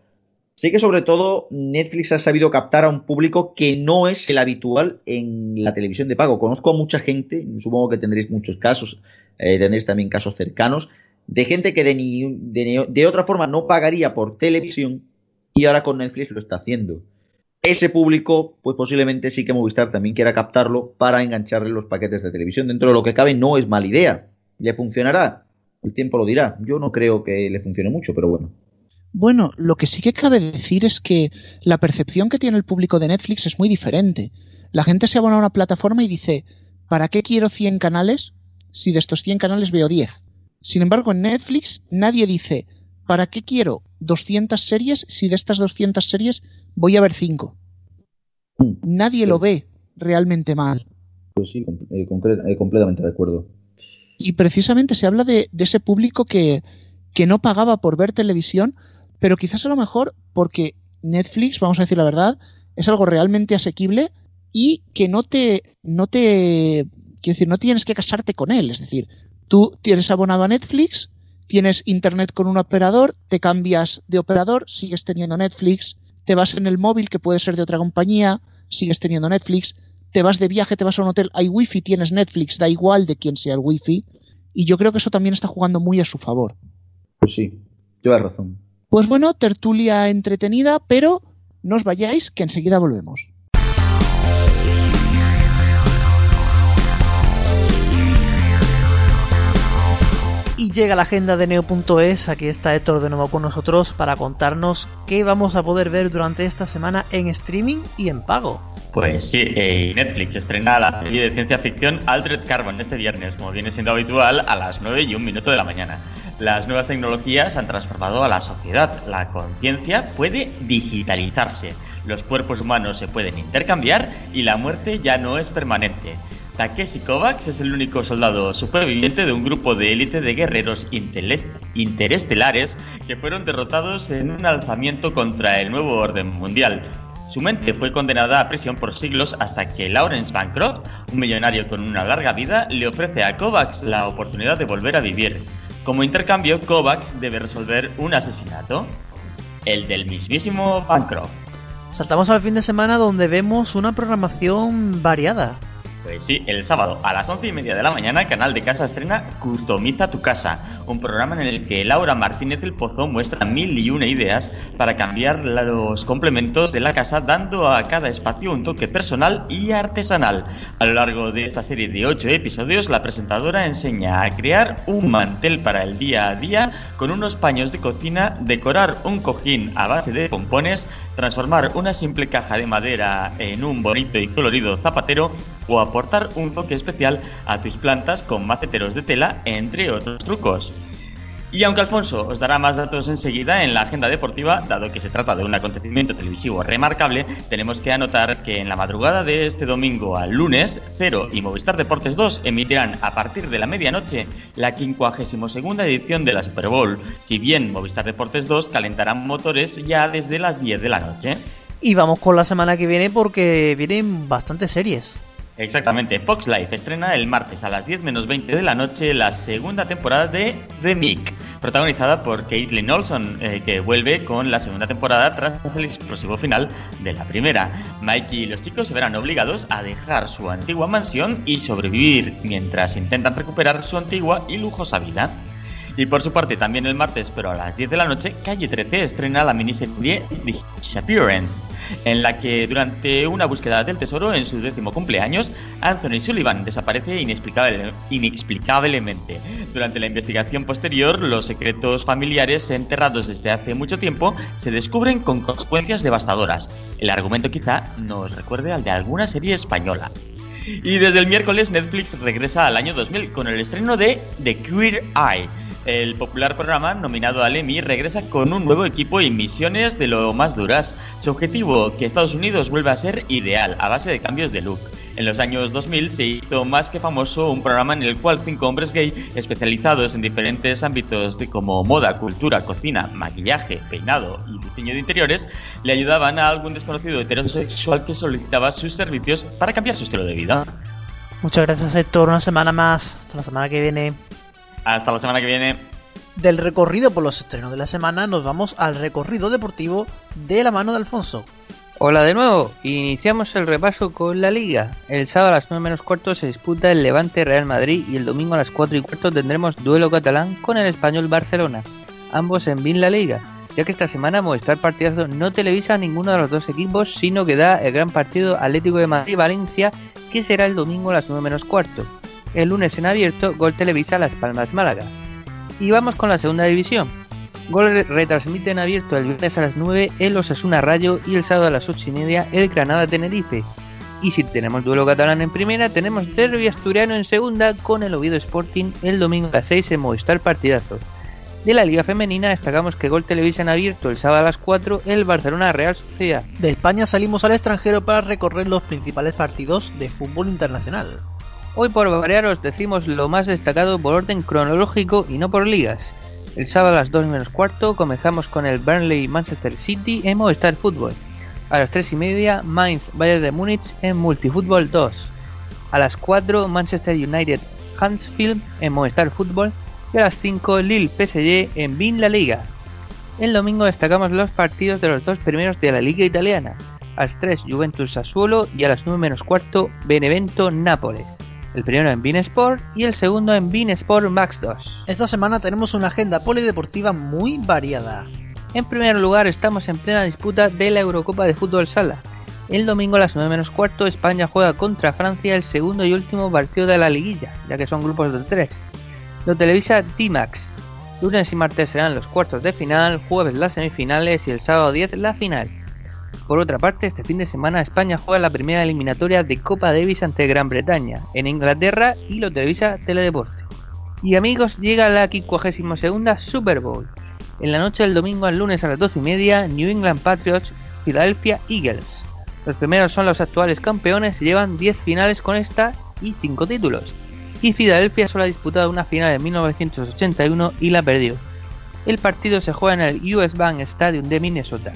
Sé que sobre todo Netflix ha sabido captar a un público que no es el habitual en la televisión de pago. Conozco a mucha gente, supongo que tendréis muchos casos, eh, tendréis también casos cercanos, de gente que de, de, otra forma no pagaría por televisión y ahora con Netflix lo está haciendo. Ese público, pues posiblemente sí que Movistar también quiera captarlo para engancharle los paquetes de televisión. Dentro de lo que cabe no es mala idea. ¿Le funcionará? El tiempo lo dirá. Yo no creo que le funcione mucho, pero bueno. Bueno, lo que sí que cabe decir es que la percepción que tiene el público de Netflix es muy diferente. La gente se abona a una plataforma y dice, ¿para qué quiero 100 canales si de estos 100 canales veo 10? Sin embargo, en Netflix nadie dice, ¿para qué quiero 200 series si de estas 200 series voy a ver 5? Nadie lo ve realmente mal. Pues sí, eh, eh, completamente de acuerdo. Y precisamente se habla de, de ese público que, que no pagaba por ver televisión pero quizás a lo mejor porque Netflix, vamos a decir la verdad, es algo realmente asequible y que no te, no te, quiero decir, no tienes que casarte con él. Es decir, tú tienes abonado a Netflix, tienes internet con un operador, te cambias de operador, sigues teniendo Netflix, te vas en el móvil que puede ser de otra compañía, sigues teniendo Netflix, te vas de viaje, te vas a un hotel, hay wifi, tienes Netflix, da igual de quién sea el wifi. Y yo creo que eso también está jugando muy a su favor. Pues sí, llevas razón. Pues bueno, tertulia entretenida, pero no os vayáis, que enseguida volvemos. Y llega la agenda de Neo.es, aquí está Héctor de nuevo con nosotros para contarnos qué vamos a poder ver durante esta semana en streaming y en pago. Pues sí, eh, Netflix estrena la serie de ciencia ficción Altered Carbon este viernes, como viene siendo habitual, a las 9 y un minuto de la mañana. Las nuevas tecnologías han transformado a la sociedad. La conciencia puede digitalizarse, los cuerpos humanos se pueden intercambiar y la muerte ya no es permanente. Takeshi Kovacs es el único soldado superviviente de un grupo de élite de guerreros interestelares que fueron derrotados en un alzamiento contra el nuevo orden mundial. Su mente fue condenada a prisión por siglos hasta que Lawrence Bancroft, un millonario con una larga vida, le ofrece a Kovacs la oportunidad de volver a vivir. Como intercambio, Kovacs debe resolver un asesinato, el del mismísimo Bancroft. Saltamos al fin de semana donde vemos una programación variada. Pues sí, el sábado a las once y media de la mañana, Canal de Casa estrena Customiza tu casa, un programa en el que Laura Martínez del Pozo muestra mil y una ideas para cambiar los complementos de la casa, dando a cada espacio un toque personal y artesanal. A lo largo de esta serie de ocho episodios, la presentadora enseña a crear un mantel para el día a día con unos paños de cocina, decorar un cojín a base de pompones, transformar una simple caja de madera en un bonito y colorido zapatero o aportar un toque especial a tus plantas con maceteros de tela, entre otros trucos. Y aunque Alfonso os dará más datos enseguida en la agenda deportiva, dado que se trata de un acontecimiento televisivo remarcable, tenemos que anotar que en la madrugada de este domingo al lunes, Cero y Movistar Deportes 2 emitirán a partir de la medianoche la 52 edición de la Super Bowl, si bien Movistar Deportes 2 calentarán motores ya desde las 10 de la noche. Y vamos con la semana que viene porque vienen bastantes series. Exactamente, Fox Life estrena el martes a las 10 menos 20 de la noche la segunda temporada de The Mick, protagonizada por Caitlin Olson, eh, que vuelve con la segunda temporada tras el explosivo final de la primera. Mike y los chicos se verán obligados a dejar su antigua mansión y sobrevivir mientras intentan recuperar su antigua y lujosa vida. Y por su parte, también el martes, pero a las 10 de la noche, Calle 13 estrena la miniserie Disappearance, en la que durante una búsqueda del tesoro en su décimo cumpleaños, Anthony Sullivan desaparece inexplicable- inexplicablemente. Durante la investigación posterior, los secretos familiares enterrados desde hace mucho tiempo se descubren con consecuencias devastadoras. El argumento quizá nos recuerde al de alguna serie española. Y desde el miércoles Netflix regresa al año 2000 con el estreno de The Queer Eye. El popular programa, nominado al Emmy, regresa con un nuevo equipo y misiones de lo más duras. Su objetivo, que Estados Unidos vuelva a ser ideal, a base de cambios de look. En los años 2000 se hizo más que famoso un programa en el cual cinco hombres gay, especializados en diferentes ámbitos como moda, cultura, cocina, maquillaje, peinado y diseño de interiores, le ayudaban a algún desconocido heterosexual que solicitaba sus servicios para cambiar su estilo de vida. Muchas gracias, Héctor. Una semana más. Hasta la semana que viene. Hasta la semana que viene. Del recorrido por los estrenos de la semana, nos vamos al recorrido deportivo de la mano de Alfonso. Hola de nuevo, iniciamos el repaso con la liga. El sábado a las 9 menos cuarto se disputa el Levante Real Madrid y el domingo a las 4 y cuarto tendremos duelo catalán con el español Barcelona, ambos en Bin La Liga, ya que esta semana Movistar Partidazo no televisa a ninguno de los dos equipos, sino que da el gran partido Atlético de Madrid-Valencia, que será el domingo a las 9 menos cuarto. El lunes en abierto, Gol Televisa Las Palmas Málaga. Y vamos con la segunda división. Gol re- retransmite en abierto el viernes a las 9 el Osasuna Rayo y el sábado a las 8 y media el Granada Tenerife. Y si tenemos duelo catalán en primera, tenemos derbi asturiano en segunda con el Oviedo Sporting el domingo a las 6 en Movistar Partidazo. De la Liga Femenina destacamos que Gol Televisa en abierto el sábado a las 4 el Barcelona Real Sociedad. De España salimos al extranjero para recorrer los principales partidos de fútbol internacional. Hoy por variar os decimos lo más destacado por orden cronológico y no por ligas. El sábado a las 2 menos cuarto comenzamos con el Burnley Manchester City en Movistar Fútbol. A las 3 y media Mainz Bayern de Múnich en Multifútbol 2. A las 4 Manchester United Hansfield en Movistar Fútbol. Y a las 5 Lille PSG en Bin La Liga. El domingo destacamos los partidos de los dos primeros de la Liga Italiana. A las 3 Juventus Sassuolo y a las 9 menos cuarto Benevento Nápoles. El primero en Bean Sport y el segundo en Bean Sport Max 2. Esta semana tenemos una agenda polideportiva muy variada. En primer lugar estamos en plena disputa de la Eurocopa de Fútbol Sala. El domingo a las 9 menos cuarto España juega contra Francia el segundo y último partido de la liguilla, ya que son grupos de tres. Lo televisa D-Max. Lunes y martes serán los cuartos de final, jueves las semifinales y el sábado 10 la final. Por otra parte, este fin de semana España juega la primera eliminatoria de Copa Davis ante Gran Bretaña, en Inglaterra y lo televisa Teledeporte. Y amigos, llega la 52 Super Bowl. En la noche del domingo al lunes a las 12 y media, New England Patriots, Philadelphia Eagles. Los primeros son los actuales campeones y llevan 10 finales con esta y 5 títulos. Y Philadelphia solo ha disputado una final en 1981 y la perdió. El partido se juega en el US Bank Stadium de Minnesota.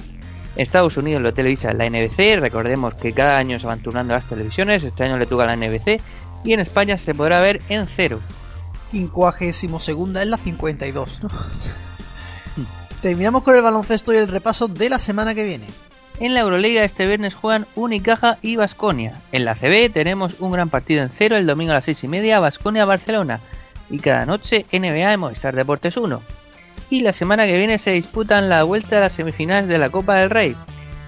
Estados Unidos lo televisa la NBC, recordemos que cada año se van turnando las televisiones, este año le toca la NBC, y en España se podrá ver en cero. 52 es la 52. ¿no? Terminamos con el baloncesto y el repaso de la semana que viene. En la Euroliga este viernes juegan Unicaja y Basconia. En la CB tenemos un gran partido en cero el domingo a las 6 y media, Basconia-Barcelona. Y cada noche NBA en Movistar Deportes 1. Y la semana que viene se disputan la vuelta a las semifinales de la Copa del Rey.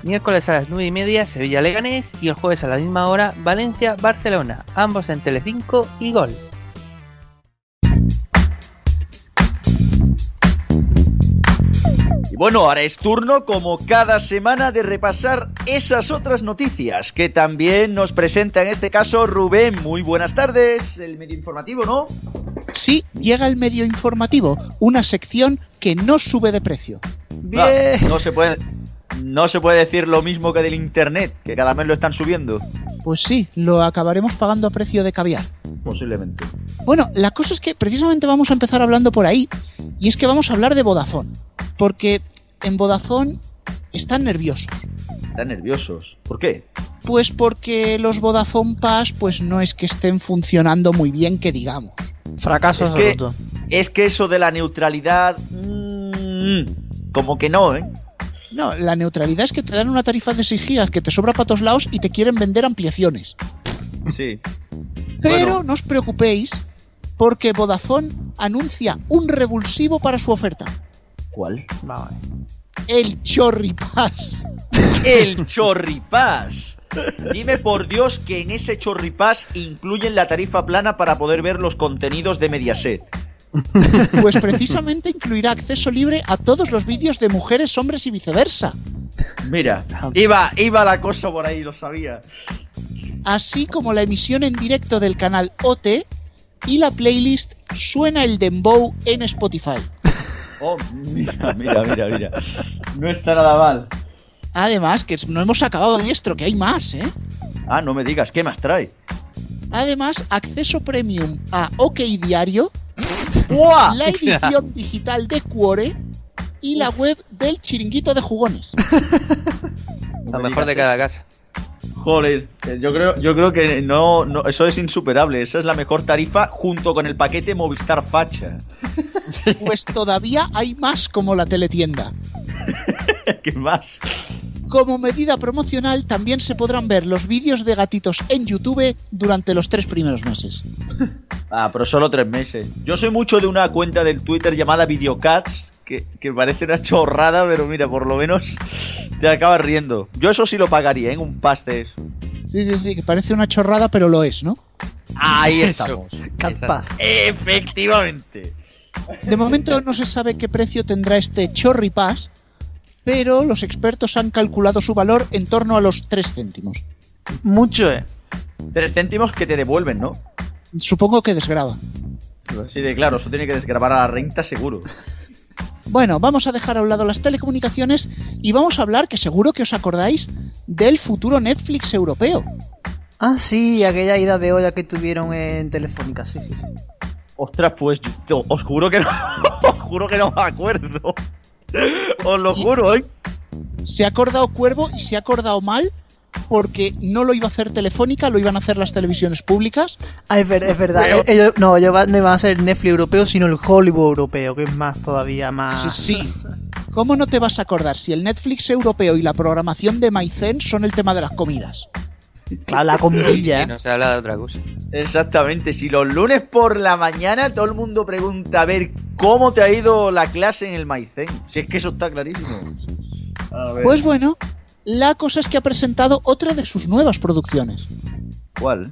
Miércoles a las 9 y media Sevilla-Leganés y el jueves a la misma hora Valencia-Barcelona. Ambos en Telecinco y Gol. Y bueno, ahora es turno, como cada semana, de repasar esas otras noticias que también nos presenta en este caso Rubén. Muy buenas tardes, el medio informativo, ¿no? Sí, llega el medio informativo, una sección que no sube de precio. Bien. Ah, no se puede. No se puede decir lo mismo que del internet, que cada mes lo están subiendo. Pues sí, lo acabaremos pagando a precio de caviar. Posiblemente. Bueno, la cosa es que precisamente vamos a empezar hablando por ahí, y es que vamos a hablar de Vodafone, porque en Vodafone están nerviosos. Están nerviosos. ¿Por qué? Pues porque los Vodafone Pass pues no es que estén funcionando muy bien, que digamos. Fracaso Es que- absoluto. Es que eso de la neutralidad. mm, como que no, ¿eh? No, la neutralidad es que te dan una tarifa de 6 gigas que te sobra para todos lados y te quieren vender ampliaciones. Sí. Pero Bueno. no os preocupéis, porque Vodafone anuncia un revulsivo para su oferta. ¿Cuál? El Chorripass. El Chorripás. Dime por Dios que en ese Chorripás incluyen la tarifa plana para poder ver los contenidos de Mediaset. Pues precisamente incluirá acceso libre a todos los vídeos de mujeres, hombres y viceversa. Mira, iba, iba la cosa por ahí, lo sabía. Así como la emisión en directo del canal OT y la playlist Suena el Dembow en Spotify. Oh, mira, mira, mira, mira. No está nada mal. Además, que no hemos acabado diestro, que hay más, ¿eh? Ah, no me digas, ¿qué más trae? Además, acceso premium a OK Diario. la edición digital de Cuore y la web del chiringuito de jugones. Lo mejor de cada casa. Joder, yo creo, yo creo que no, no, eso es insuperable. Esa es la mejor tarifa junto con el paquete Movistar Facha. Pues todavía hay más como la teletienda. ¿Qué más? Como medida promocional, también se podrán ver los vídeos de gatitos en YouTube durante los tres primeros meses. Ah, pero solo tres meses. Yo soy mucho de una cuenta del Twitter llamada Videocats, que, que parece una chorrada, pero mira, por lo menos te acabas riendo. Yo eso sí lo pagaría, ¿eh? Un pas de eso. Sí, sí, sí, que parece una chorrada, pero lo es, ¿no? Ahí estamos. Cat Pass. Efectivamente. De momento no se sabe qué precio tendrá este Chorri Pass, pero los expertos han calculado su valor en torno a los 3 céntimos. Mucho, eh. Tres céntimos que te devuelven, ¿no? Supongo que desgraba. Así de claro, eso tiene que desgravar a la renta seguro. Bueno, vamos a dejar a un lado las telecomunicaciones y vamos a hablar, que seguro que os acordáis, del futuro Netflix europeo. Ah, sí, aquella ida de olla que tuvieron en Telefónica, sí, sí, sí. Ostras, pues yo- os juro que no, os juro que no me acuerdo. Os lo juro, ¿eh? Se ha acordado Cuervo y se ha acordado mal porque no lo iba a hacer Telefónica, lo iban a hacer las televisiones públicas. Ah, es, ver- es verdad. Pero- eh, Ellos, no, ellos va- no iban a ser Netflix europeo, sino el Hollywood europeo, que es más todavía más. Sí, sí. ¿Cómo no te vas a acordar si el Netflix europeo y la programación de Maicen son el tema de las comidas? Claro, la comidilla. no se habla de otra cosa. Exactamente, si los lunes por la mañana todo el mundo pregunta a ver cómo te ha ido la clase en el Maicén. Si es que eso está clarísimo. A ver, Pues bueno, la cosa es que ha presentado otra de sus nuevas producciones. ¿cuál?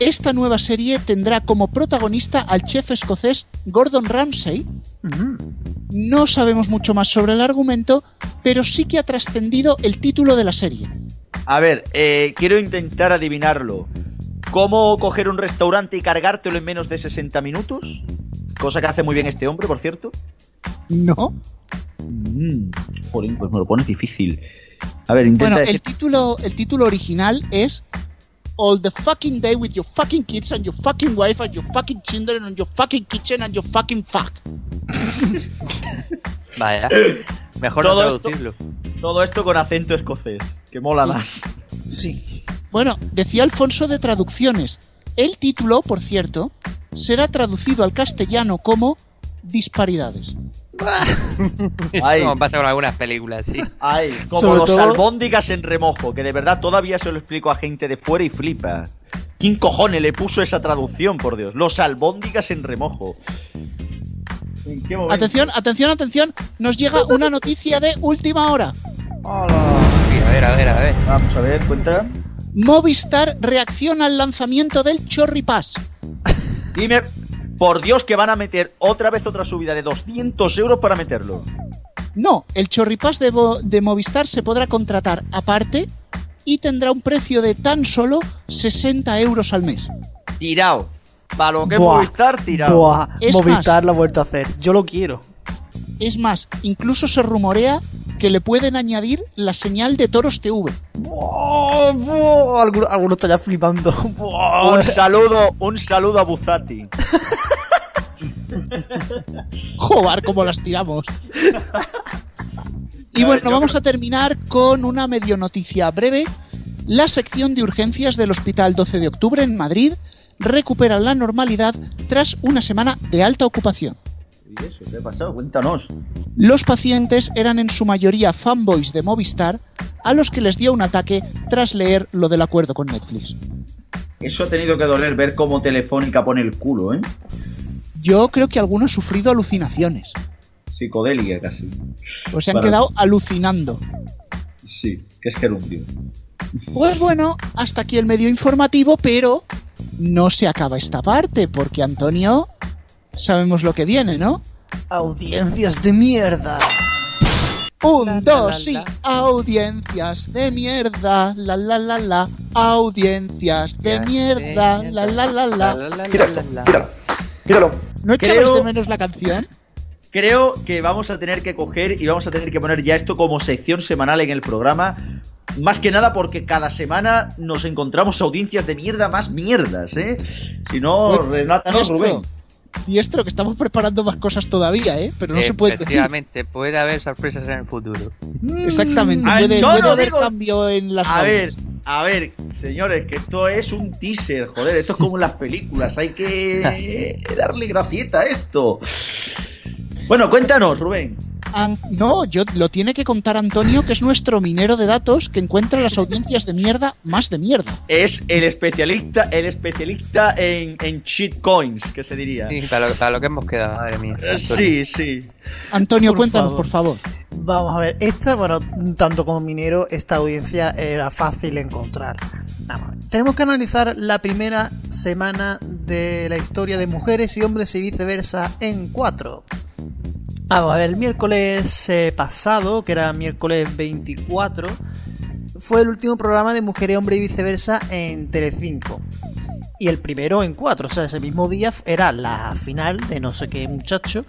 Esta nueva serie tendrá como protagonista al chef escocés Gordon Ramsay. Ujú. No sabemos mucho más sobre el argumento, pero sí que ha trascendido el título de la serie. A ver, eh, quiero intentar adivinarlo. ¿Cómo coger un restaurante y cargártelo en menos de 60 minutos? Cosa que hace muy bien este hombre, por cierto. ¿No? Mm, jolín, pues me lo pones difícil. A ver, intenta Bueno, decir- el título, el título original es All the fucking day with your fucking kids and your fucking wife and your fucking children and your fucking kitchen and your fucking fuck. Vaya. Mejor Todo no esto- traducirlo. todo esto con acento escocés, que mola más. Sí. Bueno, decía Alfonso de traducciones. El título, por cierto, será traducido al castellano como Disparidades. Es Ay. como pasa con algunas películas, sí. Ay, como Sobre los todo- albóndigas en remojo, que de verdad todavía se lo explico a gente de fuera y flipa. ¿Quién cojones le puso esa traducción, por Dios? Los albóndigas en remojo. ¿En qué momento? Atención, atención, atención. Nos llega una noticia de última hora. Sí, a ver, a ver, a ver. Vamos a ver, cuenta. Movistar reacciona al lanzamiento del Chorri Pass. Dime, por Dios, que van a meter otra vez otra subida de 200 euros para meterlo. No, el Chorripass de, de Movistar se podrá contratar aparte y tendrá un precio de tan solo 60 euros al mes. Tirado. Para lo que tirado. Buah, Es Movistar más. lo ha vuelto a hacer. Yo lo quiero. Es más, incluso se rumorea que le pueden añadir la señal de Toros TV. Algunos, algunos están ya flipando. Buah. Un saludo, un saludo a Buzati. Joder, cómo las tiramos. Y bueno, vamos a terminar con una medio noticia breve. La sección de urgencias del Hospital 12 de Octubre en Madrid recupera la normalidad tras una semana de alta ocupación. ¿Y eso? ¿Qué ha pasado? Cuéntanos. Los pacientes eran en su mayoría fanboys de Movistar, a los que les dio un ataque tras leer lo del acuerdo con Netflix. Eso ha tenido que doler ver cómo Telefónica pone el culo, ¿eh? Yo creo que alguno ha sufrido alucinaciones. Psicodélica casi. Pues se han Para- quedado alucinando. Sí, que es gerundio. Pues bueno, hasta aquí el medio informativo, pero no se acaba esta parte, porque Antonio, sabemos lo que viene, ¿no? Audiencias de mierda. Un, La, dos, la, la. audiencias de mierda, la la la la, audiencias de mierda, la la la la. Quítalo, quítalo, quítalo. ¿No echabais Creo- de menos la canción? Creo que vamos a tener que coger y vamos a tener que poner ya esto como sección semanal en el programa. Más que nada porque cada semana nos encontramos audiencias de mierda más mierdas, ¿eh? Si no, Pues, Renata, no, diestro, Rubén. Diestro, que estamos preparando más cosas todavía, ¿eh? Pero no se puede decir. Efectivamente, puede haber sorpresas en el futuro. Exactamente, Ah, puede, yo puede no haber digo- cambio en las A ver, a ver, señores, que esto es un teaser, joder, esto es como en las películas, hay que darle gracieta a esto. Bueno, cuéntanos, Rubén. An- no, yo lo tiene que contar Antonio, que es nuestro minero de datos que encuentra las audiencias de mierda más de mierda. Es el especialista, el especialista en, en shitcoins, que se diría. Sí, para lo, para lo que hemos quedado, madre mía. Eh, Sí, sí. Antonio, Por cuéntanos, favor. por favor. Vamos a ver, esta, bueno, tanto como minero, esta audiencia era fácil encontrar. Vamos. Tenemos que analizar la primera semana de la historia de mujeres y hombres y viceversa en cuatro. Vamos a ver, el miércoles eh, pasado, que era miércoles 24, fue el último programa de Mujer y Hombre y Viceversa en Telecinco. Y el primero en cuatro, o sea, ese mismo día era la final de no sé qué muchacho.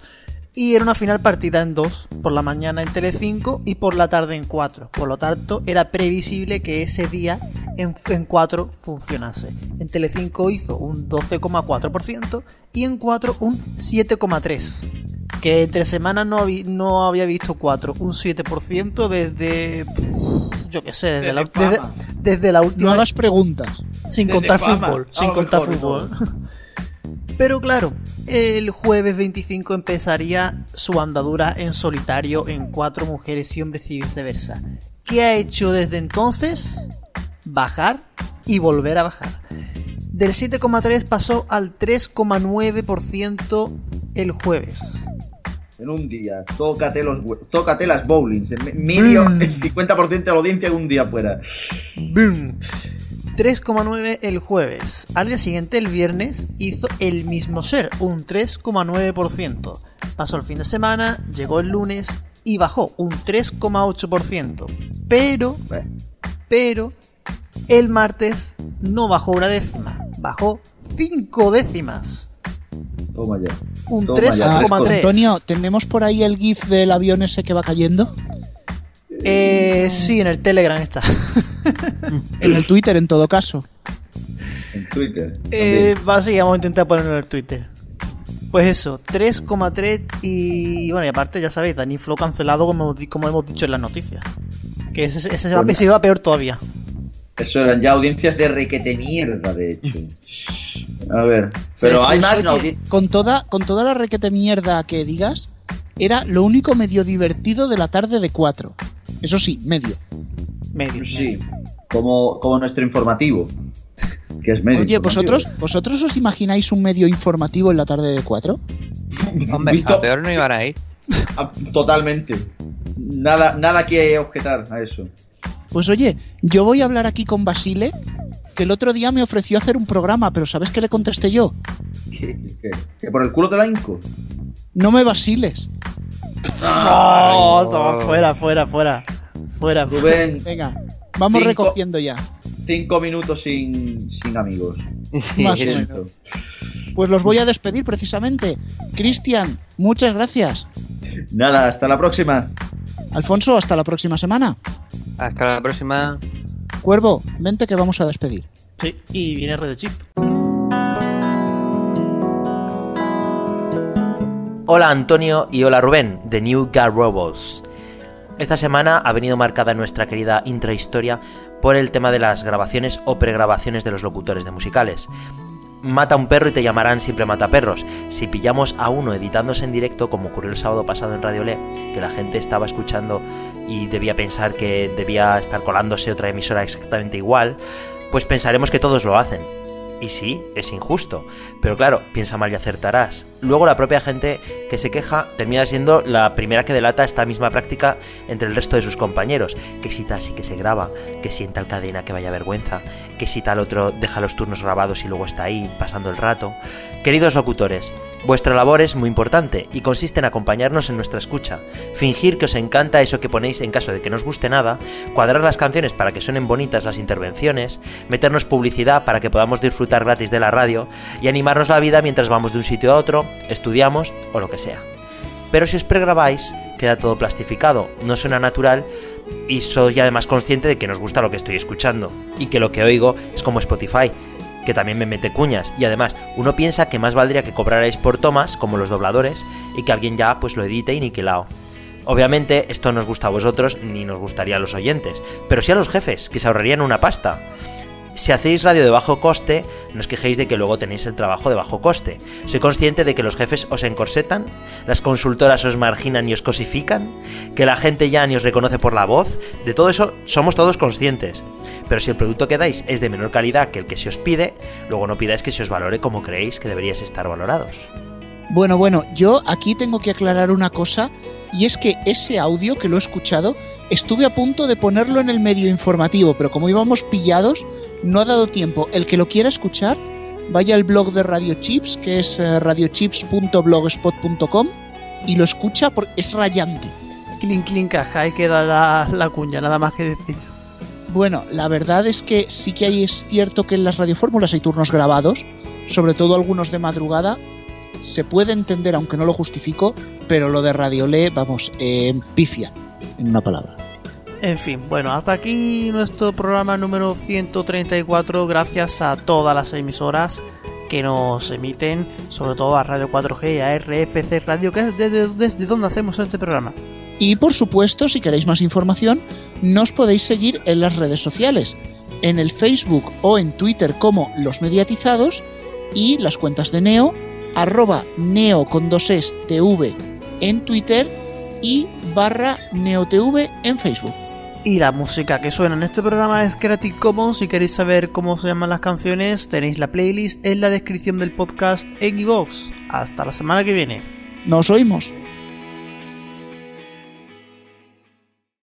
Y era una final partida en dos, por la mañana en Telecinco y por la tarde en 4. Por lo tanto, era previsible que ese día en, en 4 funcionase. En Telecinco hizo un 12,4% y en 4 un 7,3%. Que entre semanas no, habí- no había visto 4, un 7% desde... Yo qué sé, desde, Desde la, desde, desde la No última... hagas preguntas. Sin Desde contar Fama, fútbol, sin contar mejor, fútbol. Pero claro, el jueves 25 empezaría su andadura en solitario en cuatro mujeres y hombres y viceversa. ¿Qué ha hecho desde entonces? Bajar y volver a bajar. Del 7,3 pasó al 3,9% el jueves. En un día, tócate, los, tócate las bowlings. Medio, Mm. el 50% de la audiencia en un día fuera. Boom. 3,9 el jueves. Al día siguiente, el viernes, hizo el mismo ser, un 3,9%. Pasó el fin de semana, llegó el lunes y bajó un 3,8%. Pero, pero, el martes no bajó una décima, bajó 5 décimas. Toma ya. Un Toma ya, 3,3. Antonio, ¿tenemos por ahí el GIF del avión ese que va cayendo? Eh, sí, en el Telegram está. En el Twitter, en todo caso. En Twitter. Eh, va, sí, vamos a intentar ponerlo en el Twitter. Pues eso, 3,3 y bueno, y aparte ya sabéis, Dani Flow cancelado como, hemos di- como hemos dicho en las noticias. Que ese, ese se, va, Pues ese va peor todavía. Eso eran ya audiencias de requete mierda, de hecho. A ver, pero Sí, hay más con toda, con toda la requete mierda que digas, era lo único medio divertido de la tarde de 4. Eso sí, medio. Medio. Sí, como, como nuestro informativo. Que es medio. Oye. ¿vosotros, ¿vosotros os imagináis un medio informativo en la tarde de 4? Hombre, Visto- a peor no iban a ir. Ah, Totalmente. Nada, nada que objetar a eso. Pues oye, yo voy a hablar aquí con Basile, que el otro día me ofreció hacer un programa, pero ¿sabes qué le contesté yo? ¿Qué, qué- que por el culo te la hinco? No me vaciles. Oh, toma, fuera, fuera, fuera. Fuera. Rubén, Venga, vamos Cinco. recogiendo ya. cinco minutos sin, sin amigos. Más o Siento. menos. Pues los voy a despedir precisamente. Cristian, muchas gracias. Nada, hasta la próxima. Alfonso, hasta la próxima semana. Hasta la próxima. Cuervo, vente que vamos a despedir. Sí, y viene Red Chip. Hola Antonio y hola Rubén, de New Gar Robots. Esta semana ha venido marcada nuestra querida intrahistoria por el tema de las grabaciones o pregrabaciones de los locutores de musicales. Mata un perro y te llamarán siempre mataperros. Si pillamos a uno editándose en directo, como ocurrió el sábado pasado en Radio Le, que la gente estaba escuchando y debía pensar que debía estar colándose otra emisora exactamente igual, pues pensaremos que todos lo hacen. Y sí, es injusto. Pero claro, piensa mal y acertarás. Luego la propia gente que se queja termina siendo la primera que delata esta misma práctica entre el resto de sus compañeros. Que si tal sí que se graba, que si en tal cadena que vaya vergüenza, que si tal otro deja los turnos grabados y luego está ahí pasando el rato. Queridos locutores, vuestra labor es muy importante y consiste en acompañarnos en nuestra escucha, fingir que os encanta eso que ponéis en caso de que no os guste nada, cuadrar las canciones para que suenen bonitas las intervenciones, meternos publicidad para que podamos disfrutar gratis de la radio y animarnos la vida mientras vamos de un sitio a otro, estudiamos o lo que sea. Pero si os pregrabáis, queda todo plastificado, no suena natural y soy además consciente de que nos gusta lo que estoy escuchando y que lo que oigo es como Spotify, que también me mete cuñas. Y además, uno piensa que más valdría que cobrarais por tomas, como los dobladores, y que alguien ya pues lo edite y niquilao. Obviamente, esto no os gusta a vosotros ni nos gustaría a los oyentes, pero sí a los jefes, que se ahorrarían una pasta. Si hacéis radio de bajo coste, no os quejéis de que luego tenéis el trabajo de bajo coste. Soy consciente de que los jefes os encorsetan, las consultoras os marginan y os cosifican, que la gente ya ni os reconoce por la voz, de todo eso somos todos conscientes. Pero si el producto que dais es de menor calidad que el que se os pide, luego no pidáis que se os valore como creéis que deberíais estar valorados. Bueno, bueno, yo aquí tengo que aclarar una cosa, y es que ese audio que lo he escuchado, estuve a punto de ponerlo en el medio informativo, pero como íbamos pillados, no ha dado tiempo. El que lo quiera escuchar, vaya al blog de Radio Chips, que es eh, radiochips.blogspot.com, y lo escucha porque es rayante. Clink, clink, caja, hay que dar la, la cuña, nada más que decir. Bueno, la verdad es que sí que hay, es cierto que en las radiofórmulas hay turnos grabados, sobre todo algunos de madrugada. Se puede entender, aunque no lo justifico, pero lo de Radiolé, vamos, eh, pifia, en una palabra. En fin, bueno, hasta aquí nuestro programa número 134, gracias a todas las emisoras que nos emiten, sobre todo a Radio 4G y a RFC Radio, que es desde, desde donde hacemos este programa. Y por supuesto, si queréis más información, nos podéis seguir en las redes sociales, en el Facebook o en Twitter como Los Mediatizados y las cuentas de Neo, arroba Neo con dos es TV en Twitter y barra NeoTV en Facebook. Y la música que suena en este programa es Creative Commons. Si queréis saber cómo se llaman las canciones, tenéis la playlist en la descripción del podcast en iVoox. Hasta la semana que viene. Nos oímos.